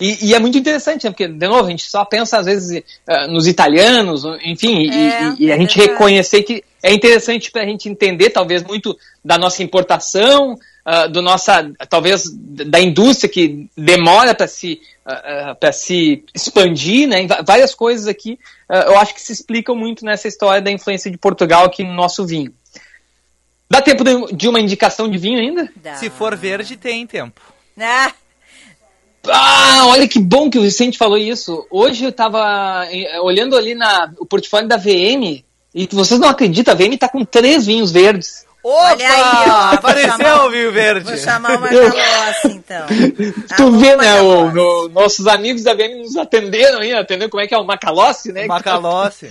E, e, é muito interessante, né? porque, de novo, a gente só pensa, às vezes, uh, nos italianos, enfim, é, e, e, a é gente reconhecer que é interessante para a gente entender, talvez, muito da nossa importação, uh, do nossa, talvez, da indústria que demora para se, uh, para se expandir, né? Várias coisas aqui, eu acho que se explicam muito nessa história da influência de Portugal aqui no nosso vinho. Dá tempo de, de uma indicação de vinho ainda? Dá. Se for verde, tem tempo. Ah. Ah, olha que bom que o Vicente falou isso. Hoje eu tava eh, olhando ali na, o portfólio da VM e vocês não acreditam, a VM tá com três vinhos verdes. Opa! Olha aí, ó. Apareceu o vinho verde. Vou chamar o Macalossi, então. tu vê, né? O, no, nossos amigos da VM nos atenderam aí, atendeu como é que é o Macalossi, né? Macalossi.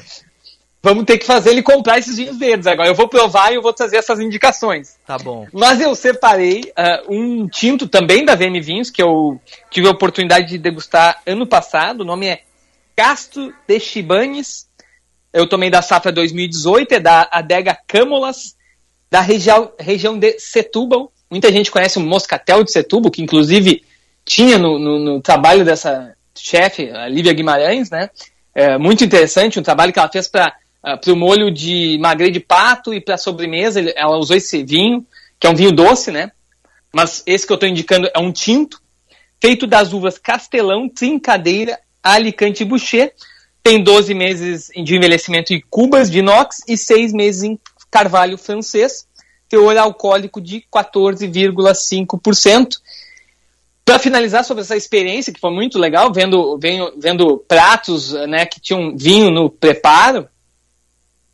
Vamos ter que fazer ele comprar esses vinhos verdes. Agora eu vou provar e eu vou trazer essas indicações. Tá bom. Mas eu separei uh, um tinto também da VM Vinhos, que eu tive a oportunidade de degustar ano passado. O nome é Castro de Chibanes. Eu tomei da safra 2018, é da Adega Câmolas, da região, região de Setúbal. Muita gente conhece o Moscatel de Setúbal, que inclusive tinha no, no, no trabalho dessa chefe, a Lívia Guimarães, né? É muito interessante, um trabalho que ela fez para ah, para o molho de magre de pato e para sobremesa ele, ela usou esse vinho, que é um vinho doce, né? Mas esse que eu estou indicando é um tinto, feito das uvas Castelão, Trincadeira, Alicante e Boucher. Tem 12 meses de envelhecimento em cubas de inox e 6 meses em carvalho francês. Teor alcoólico de 14,5%. Para finalizar sobre essa experiência, que foi muito legal, vendo, vendo, vendo pratos né, que tinham vinho no preparo,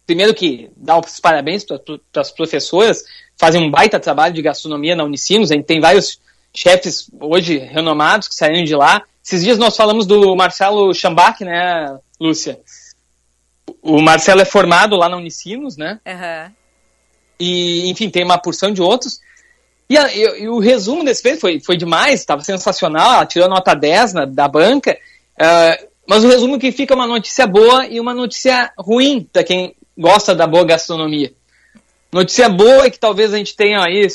primeiro que dá os parabéns para as professoras, fazem um baita trabalho de gastronomia na Unicinos, a gente tem vários chefes hoje renomados que saíram de lá. Esses dias nós falamos do Marcelo Chambach, né, Lúcia? O Marcelo é formado lá na Unicinos, né? Uhum. E, enfim, tem uma porção de outros. E, a, e, e o resumo desse filme foi, foi demais, estava sensacional, ela tirou nota 10 na, da banca. Uh, mas o resumo é que fica uma notícia boa e uma notícia ruim para quem gosta da boa gastronomia. Notícia boa é que talvez a gente tenha aí,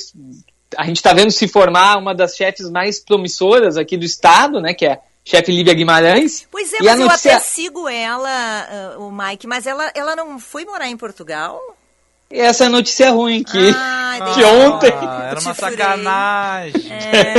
a gente está vendo se formar uma das chefes mais promissoras aqui do estado, né, que é a chefe Lívia Guimarães. Pois é, mas notícia... eu até sigo ela, uh, o Mike, mas ela, ela não foi morar em Portugal? Essa é a notícia ruim que, ah, que ontem. Ah, era uma sacanagem. É,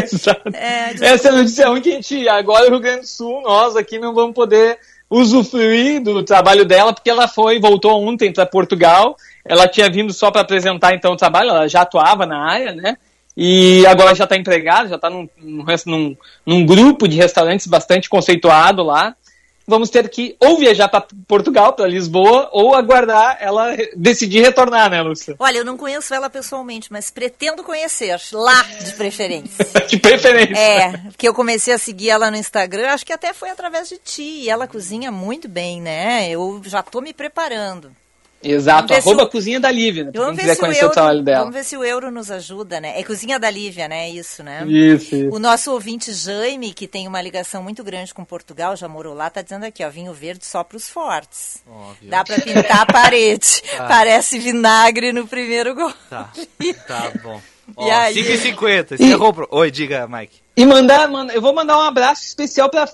é, Essa é a notícia ruim que a gente, agora o Rio Grande do Sul, nós aqui não vamos poder usufruir do trabalho dela, porque ela foi, voltou ontem para Portugal. Ela tinha vindo só para apresentar então o trabalho, ela já atuava na área, né? E agora já está empregada, já está num, num, num, grupo de restaurantes bastante conceituado lá vamos ter que ou viajar para Portugal, para Lisboa, ou aguardar ela decidir retornar, né, Lúcia? Olha, eu não conheço ela pessoalmente, mas pretendo conhecer, lá de preferência. de preferência. É, porque eu comecei a seguir ela no Instagram, acho que até foi através de ti, e ela cozinha muito bem, né? Eu já estou me preparando. Exato, arroba o... Cozinha da Lívia, né? Quem quiser conhecer o, euro, o, trabalho dela. Vamos ver se o euro nos ajuda, né? É Cozinha da Lívia, né? Isso, né? Isso, isso. O nosso ouvinte Jaime, que tem uma ligação muito grande com Portugal, já morou lá, tá dizendo aqui, ó, vinho verde só para os fortes. Óbvio. Dá para pintar a parede. Tá. Parece vinagre no primeiro gol. Tá, tá bom. Ó, e aí? 5,50. E... Pro... Oi, diga, Mike. E mandar, eu vou mandar um abraço especial para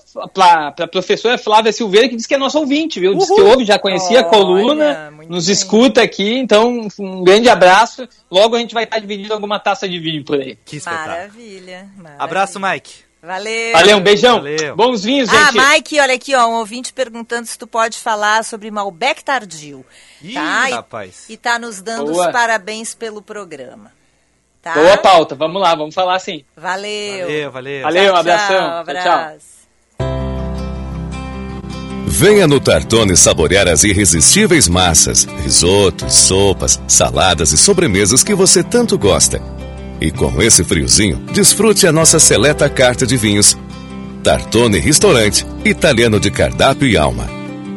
a professora Flávia Silveira, que diz que é nosso ouvinte, viu? Diz Uhul. que ouve, já conhecia a coluna, nos bem. escuta aqui, então um grande abraço. Logo a gente vai estar dividindo alguma taça de vinho por aí. Que Maravilha, maravilha. Abraço, Mike. Valeu. Valeu, um beijão. Valeu. Bons vinhos, ah, gente. Ah, Mike, olha aqui, ó, um ouvinte perguntando se tu pode falar sobre Malbec tardio. Ih, tá? rapaz. E, e tá nos dando Boa. os parabéns pelo programa. Tá? Boa pauta, vamos lá, vamos falar assim. Valeu. Valeu, valeu. Valeu, um abração. Tchau, abraço. Tchau. Venha no Tartone saborear as irresistíveis massas, risotos, sopas, saladas e sobremesas que você tanto gosta. E com esse friozinho, desfrute a nossa seleta carta de vinhos. Tartone Restaurante, italiano de cardápio e alma.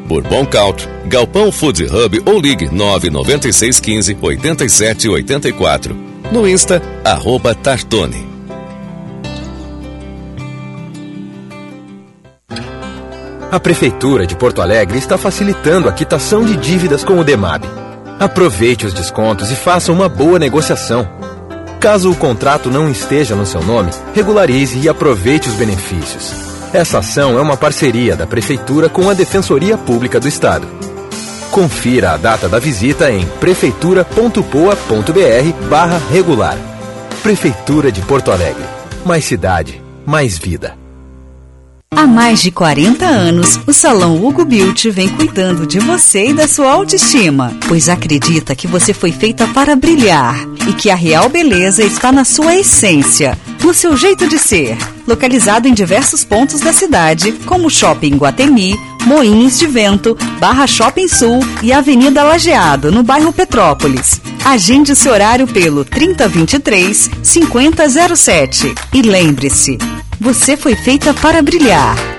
Por Bom Country, Galpão Food Hub ou ligue 99615 8784. No Insta, arroba Tartone. A Prefeitura de Porto Alegre está facilitando a quitação de dívidas com o DEMAB. Aproveite os descontos e faça uma boa negociação. Caso o contrato não esteja no seu nome, regularize e aproveite os benefícios. Essa ação é uma parceria da Prefeitura com a Defensoria Pública do Estado. Confira a data da visita em prefeitura.poa.br regular. Prefeitura de Porto Alegre. Mais cidade, mais vida. Há mais de 40 anos, o Salão Hugo Beauty vem cuidando de você e da sua autoestima, pois acredita que você foi feita para brilhar e que a real beleza está na sua essência, no seu jeito de ser. Localizado em diversos pontos da cidade, como Shopping Guatemi, Moinhos de Vento, Barra Shopping Sul e Avenida Lajeado, no bairro Petrópolis. Agende seu horário pelo 3023 5007. E lembre-se, você foi feita para brilhar.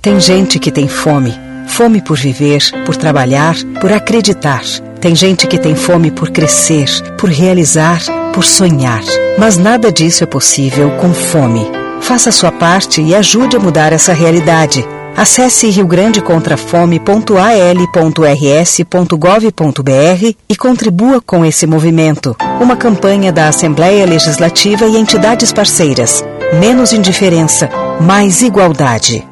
Tem gente que tem fome. Fome por viver, por trabalhar, por acreditar. Tem gente que tem fome por crescer, por realizar, por sonhar. Mas nada disso é possível com fome. Faça sua parte e ajude a mudar essa realidade. Acesse riograndecontrafome.al.rs.gov.br e contribua com esse movimento. Uma campanha da Assembleia Legislativa e entidades parceiras. Menos indiferença, mais igualdade.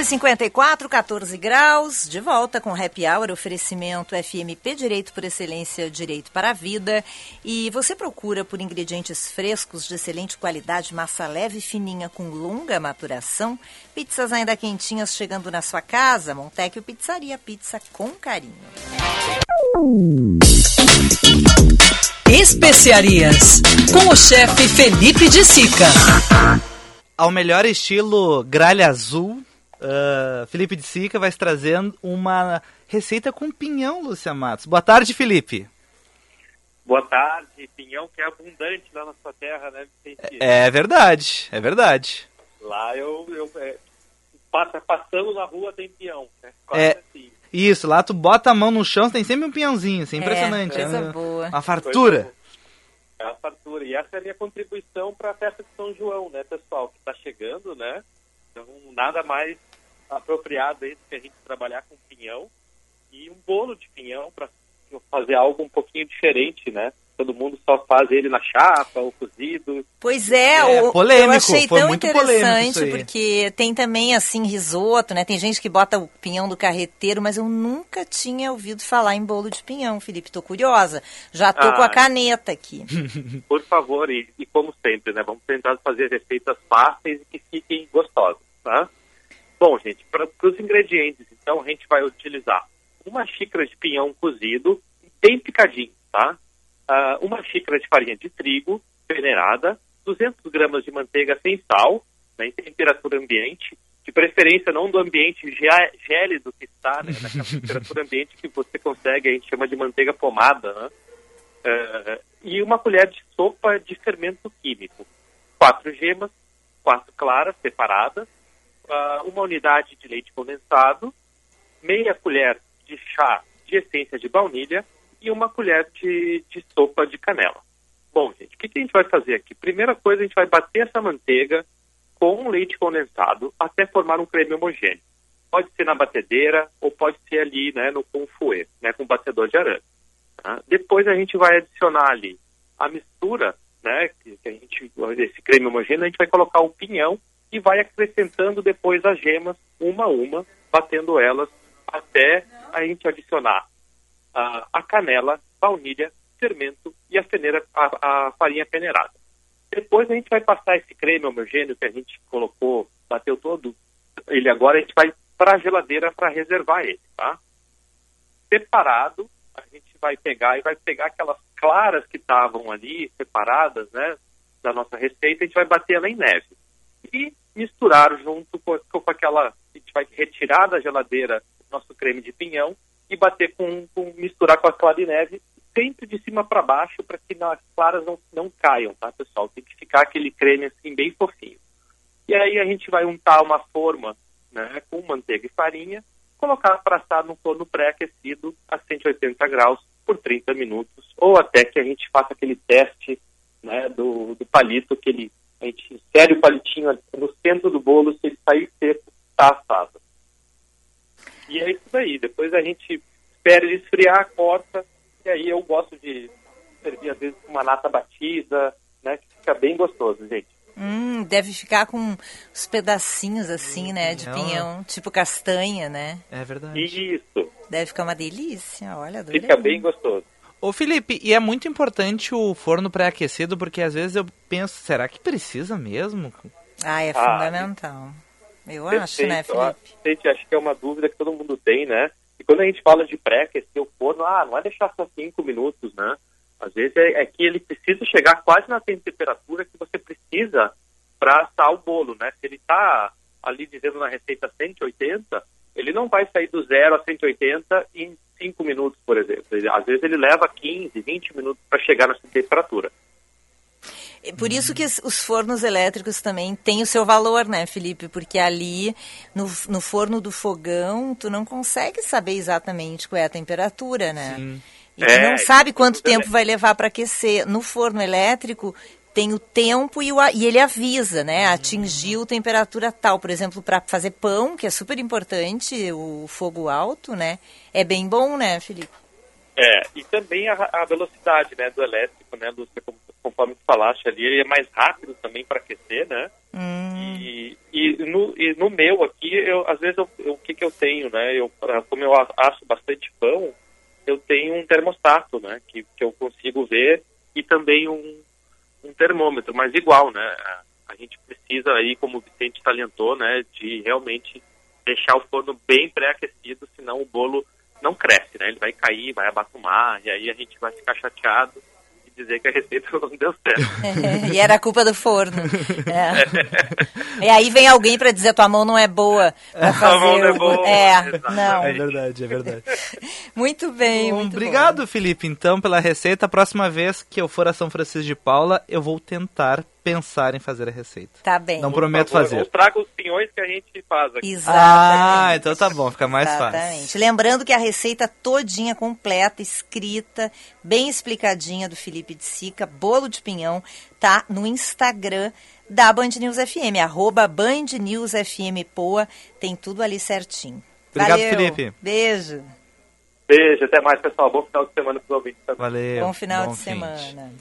5h54, 14 graus, de volta com Happy Hour, oferecimento FMP Direito por Excelência, Direito para a Vida. E você procura por ingredientes frescos de excelente qualidade, massa leve e fininha com longa maturação, pizzas ainda quentinhas chegando na sua casa, Montecchio Pizzaria, pizza com carinho. Especiarias, com o chefe Felipe de Sica. Ao melhor estilo gralha azul, uh, Felipe de Sica vai trazendo uma receita com pinhão, Lúcia Matos. Boa tarde, Felipe. Boa tarde, pinhão que é abundante lá na sua terra, né, Vicente? É verdade, é verdade. Lá eu, eu é, passa, passando na rua tem pinhão, né? Quase É, assim. Isso, lá tu bota a mão no chão, tem sempre um pinhãozinho, assim, impressionante. coisa é uma- boa. Uma fartura. É a fartura. E essa é a minha contribuição para a festa de São João, né, pessoal? Que está chegando, né? Então, nada mais apropriado do que a gente trabalhar com pinhão e um bolo de pinhão para fazer algo um pouquinho diferente, né? Todo mundo só faz ele na chapa ou cozido. Pois é, É, o, polêmico, eu achei foi tão muito polêmico interessante, porque tem também, assim, risoto, né? Tem gente que bota o pinhão do carreteiro, mas eu nunca tinha ouvido falar em bolo de pinhão, Felipe. Tô curiosa. Já tô Ah. com a caneta aqui. Por favor, e, e como sempre, né? Vamos tentar fazer receitas fáceis e que fiquem gostosas, tá? Bom, gente, para os ingredientes, então, a gente vai utilizar uma xícara de pinhão cozido, bem picadinho, tá? Ah, uma xícara de farinha de trigo peneirada, 200 gramas de manteiga sem sal, né, em temperatura ambiente, de preferência não do ambiente gé- gélido que está, né, naquela temperatura ambiente que você consegue, a gente chama de manteiga pomada, né? Ah, e uma colher de sopa de fermento químico. Quatro gemas, quatro claras separadas, ah, uma unidade de leite condensado, meia colher de chá de essência de baunilha e uma colher de, de sopa de canela. Bom, gente, o que, que a gente vai fazer aqui? Primeira coisa, a gente vai bater essa manteiga com leite condensado até formar um creme homogêneo. Pode ser na batedeira ou pode ser ali, né, no com fouet, né, com batedor de arame. Tá? Depois a gente vai adicionar ali a mistura, né, que, que a gente, esse creme homogêneo, a gente vai colocar o pinhão e vai acrescentando depois as gemas, uma a uma, batendo elas até a gente adicionar a, a canela, baunilha, fermento e a, feneira, a, a farinha peneirada. Depois a gente vai passar esse creme homogêneo que a gente colocou, bateu todo ele agora, a gente vai para a geladeira para reservar ele, tá? Separado, a gente vai pegar e vai pegar aquelas claras que estavam ali, separadas, né, da nossa receita, a gente vai bater ela em neve. E misturar junto com, com aquela, a gente vai retirar da geladeira nosso creme de pinhão e bater com, com misturar com a clara de neve sempre de cima para baixo para que as claras não, não caiam, tá, pessoal? Tem que ficar aquele creme assim bem fofinho. E aí a gente vai untar uma forma né, com manteiga e farinha, colocar para assar no forno pré-aquecido a 180 graus por 30 minutos, ou até que a gente faça aquele teste né, do, do palito, que ele, a gente insere o palitinho no centro do bolo, se ele sair seco, está assado. E é isso daí. Depois a gente espera ele esfriar, corta, e aí eu gosto de servir às vezes com uma nata batida, né, que fica bem gostoso, gente. Hum, deve ficar com os pedacinhos assim, né, de pinhão, tipo castanha, né? É verdade. Isso. Deve ficar uma delícia, olha, adorei. Fica bem gostoso. Ô Felipe, e é muito importante o forno pré-aquecido, porque às vezes eu penso, será que precisa mesmo? Ah, é Ah, fundamental. Eu acho, né, Perfeito. Ah, Felipe? Gente, acho que é uma dúvida que todo mundo tem, né? E quando a gente fala de pré-aquecer o forno, ah, não é deixar só cinco minutos, né? Às vezes é, é que ele precisa chegar quase na temperatura que você precisa para assar o bolo, né? Se ele está ali dizendo na receita 180, ele não vai sair do zero a 180 em 5 minutos, por exemplo. Ele- às vezes ele leva 15, 20 minutos para chegar nessa temperatura. E Por isso que os fornos elétricos também têm o seu valor, né, Felipe? Porque ali, no, no forno do fogão, tu não consegue saber exatamente qual é a temperatura, né? E tu É, não sabe quanto é- tempo vai levar para aquecer. No forno elétrico, tem o tempo e, o, e ele avisa, né? Atingiu temperatura tal. Por exemplo, para fazer pão, que é super importante, o fogo alto, né? É bem bom, né, Felipe? É, e também a, a velocidade né, do elétrico, né, Lúcia, conforme tu falaste ali, ele é mais rápido também para aquecer, né? E, e, no, e no meu aqui, eu, às vezes, eu, eu- o que, que eu tenho, né? Eu, como eu a- asso bastante pão, eu tenho um termostato, né? Que, que eu consigo ver e também um, um termômetro, mas igual, né? A, gente precisa aí, como o Vicente salientou, né? De realmente deixar o forno bem pré-aquecido, senão o bolo não cresce, né? Ele vai cair, vai abatumar, e aí a gente vai ficar chateado dizer que a receita não deu certo. e era a culpa do forno. É. E aí vem alguém para dizer tua mão não é boa pra fazer mão não é boa, É, não. É verdade, é verdade. Muito bem, Bom, muito obrigado, Felipe, então, pela receita. A próxima vez que eu for a São Francisco de Paula, eu vou tentar pensar em fazer a receita. Tá bem. Não prometo Por favor, fazer. Ou traga os pinhões que a gente faz aqui. Ah, então tá bom, fica mais fácil. Exatamente. Lembrando que a receita todinha completa, escrita, bem explicadinha do Felipe de Sica, bolo de pinhão, tá no Instagram da Band News FM, arroba Band News FM Poa, tem tudo ali certinho. Obrigado, Valeu. Felipe. Beijo. Beijo, até mais, pessoal. Bom final de semana para os ouvintes também. Valeu. Bom final bom de fim. semana.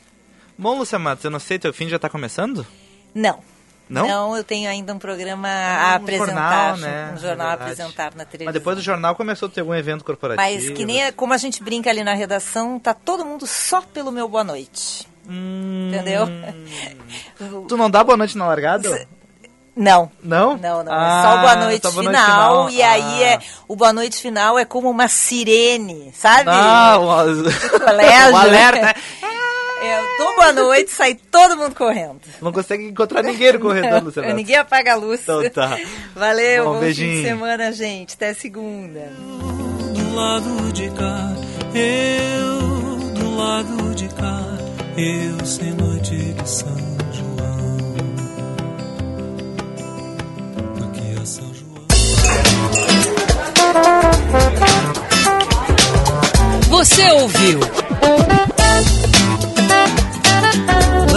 Bom, Lúcia Matos, eu não sei, teu fim já tá começando? Não. Não? eu tenho ainda um programa Ah, a um apresentar, jornal, né? um jornal É a apresentar na televisão. Mas depois do jornal começou a ter algum evento corporativo. Mas que nem como a gente brinca ali na redação, tá todo mundo só pelo meu boa noite. Hum. Entendeu? Tu não dá boa noite na largada? Não. Não? Não, não. Ah, é só o boa noite, só boa final, noite final. E aí Ah. é o boa noite final é como uma sirene, sabe? Ah, o, colégio. o alerta. É, eu dou boa noite, sai todo mundo correndo. Não consegue encontrar ninguém no corredor, Lúcia Matos. Ninguém apaga a luz. Então tá. Valeu, Bom, bom, fim beijinho. de semana, gente. Até segunda. do lado de cá, eu do lado de cá, eu sem noite de São João. Aqui é São João. Você ouviu?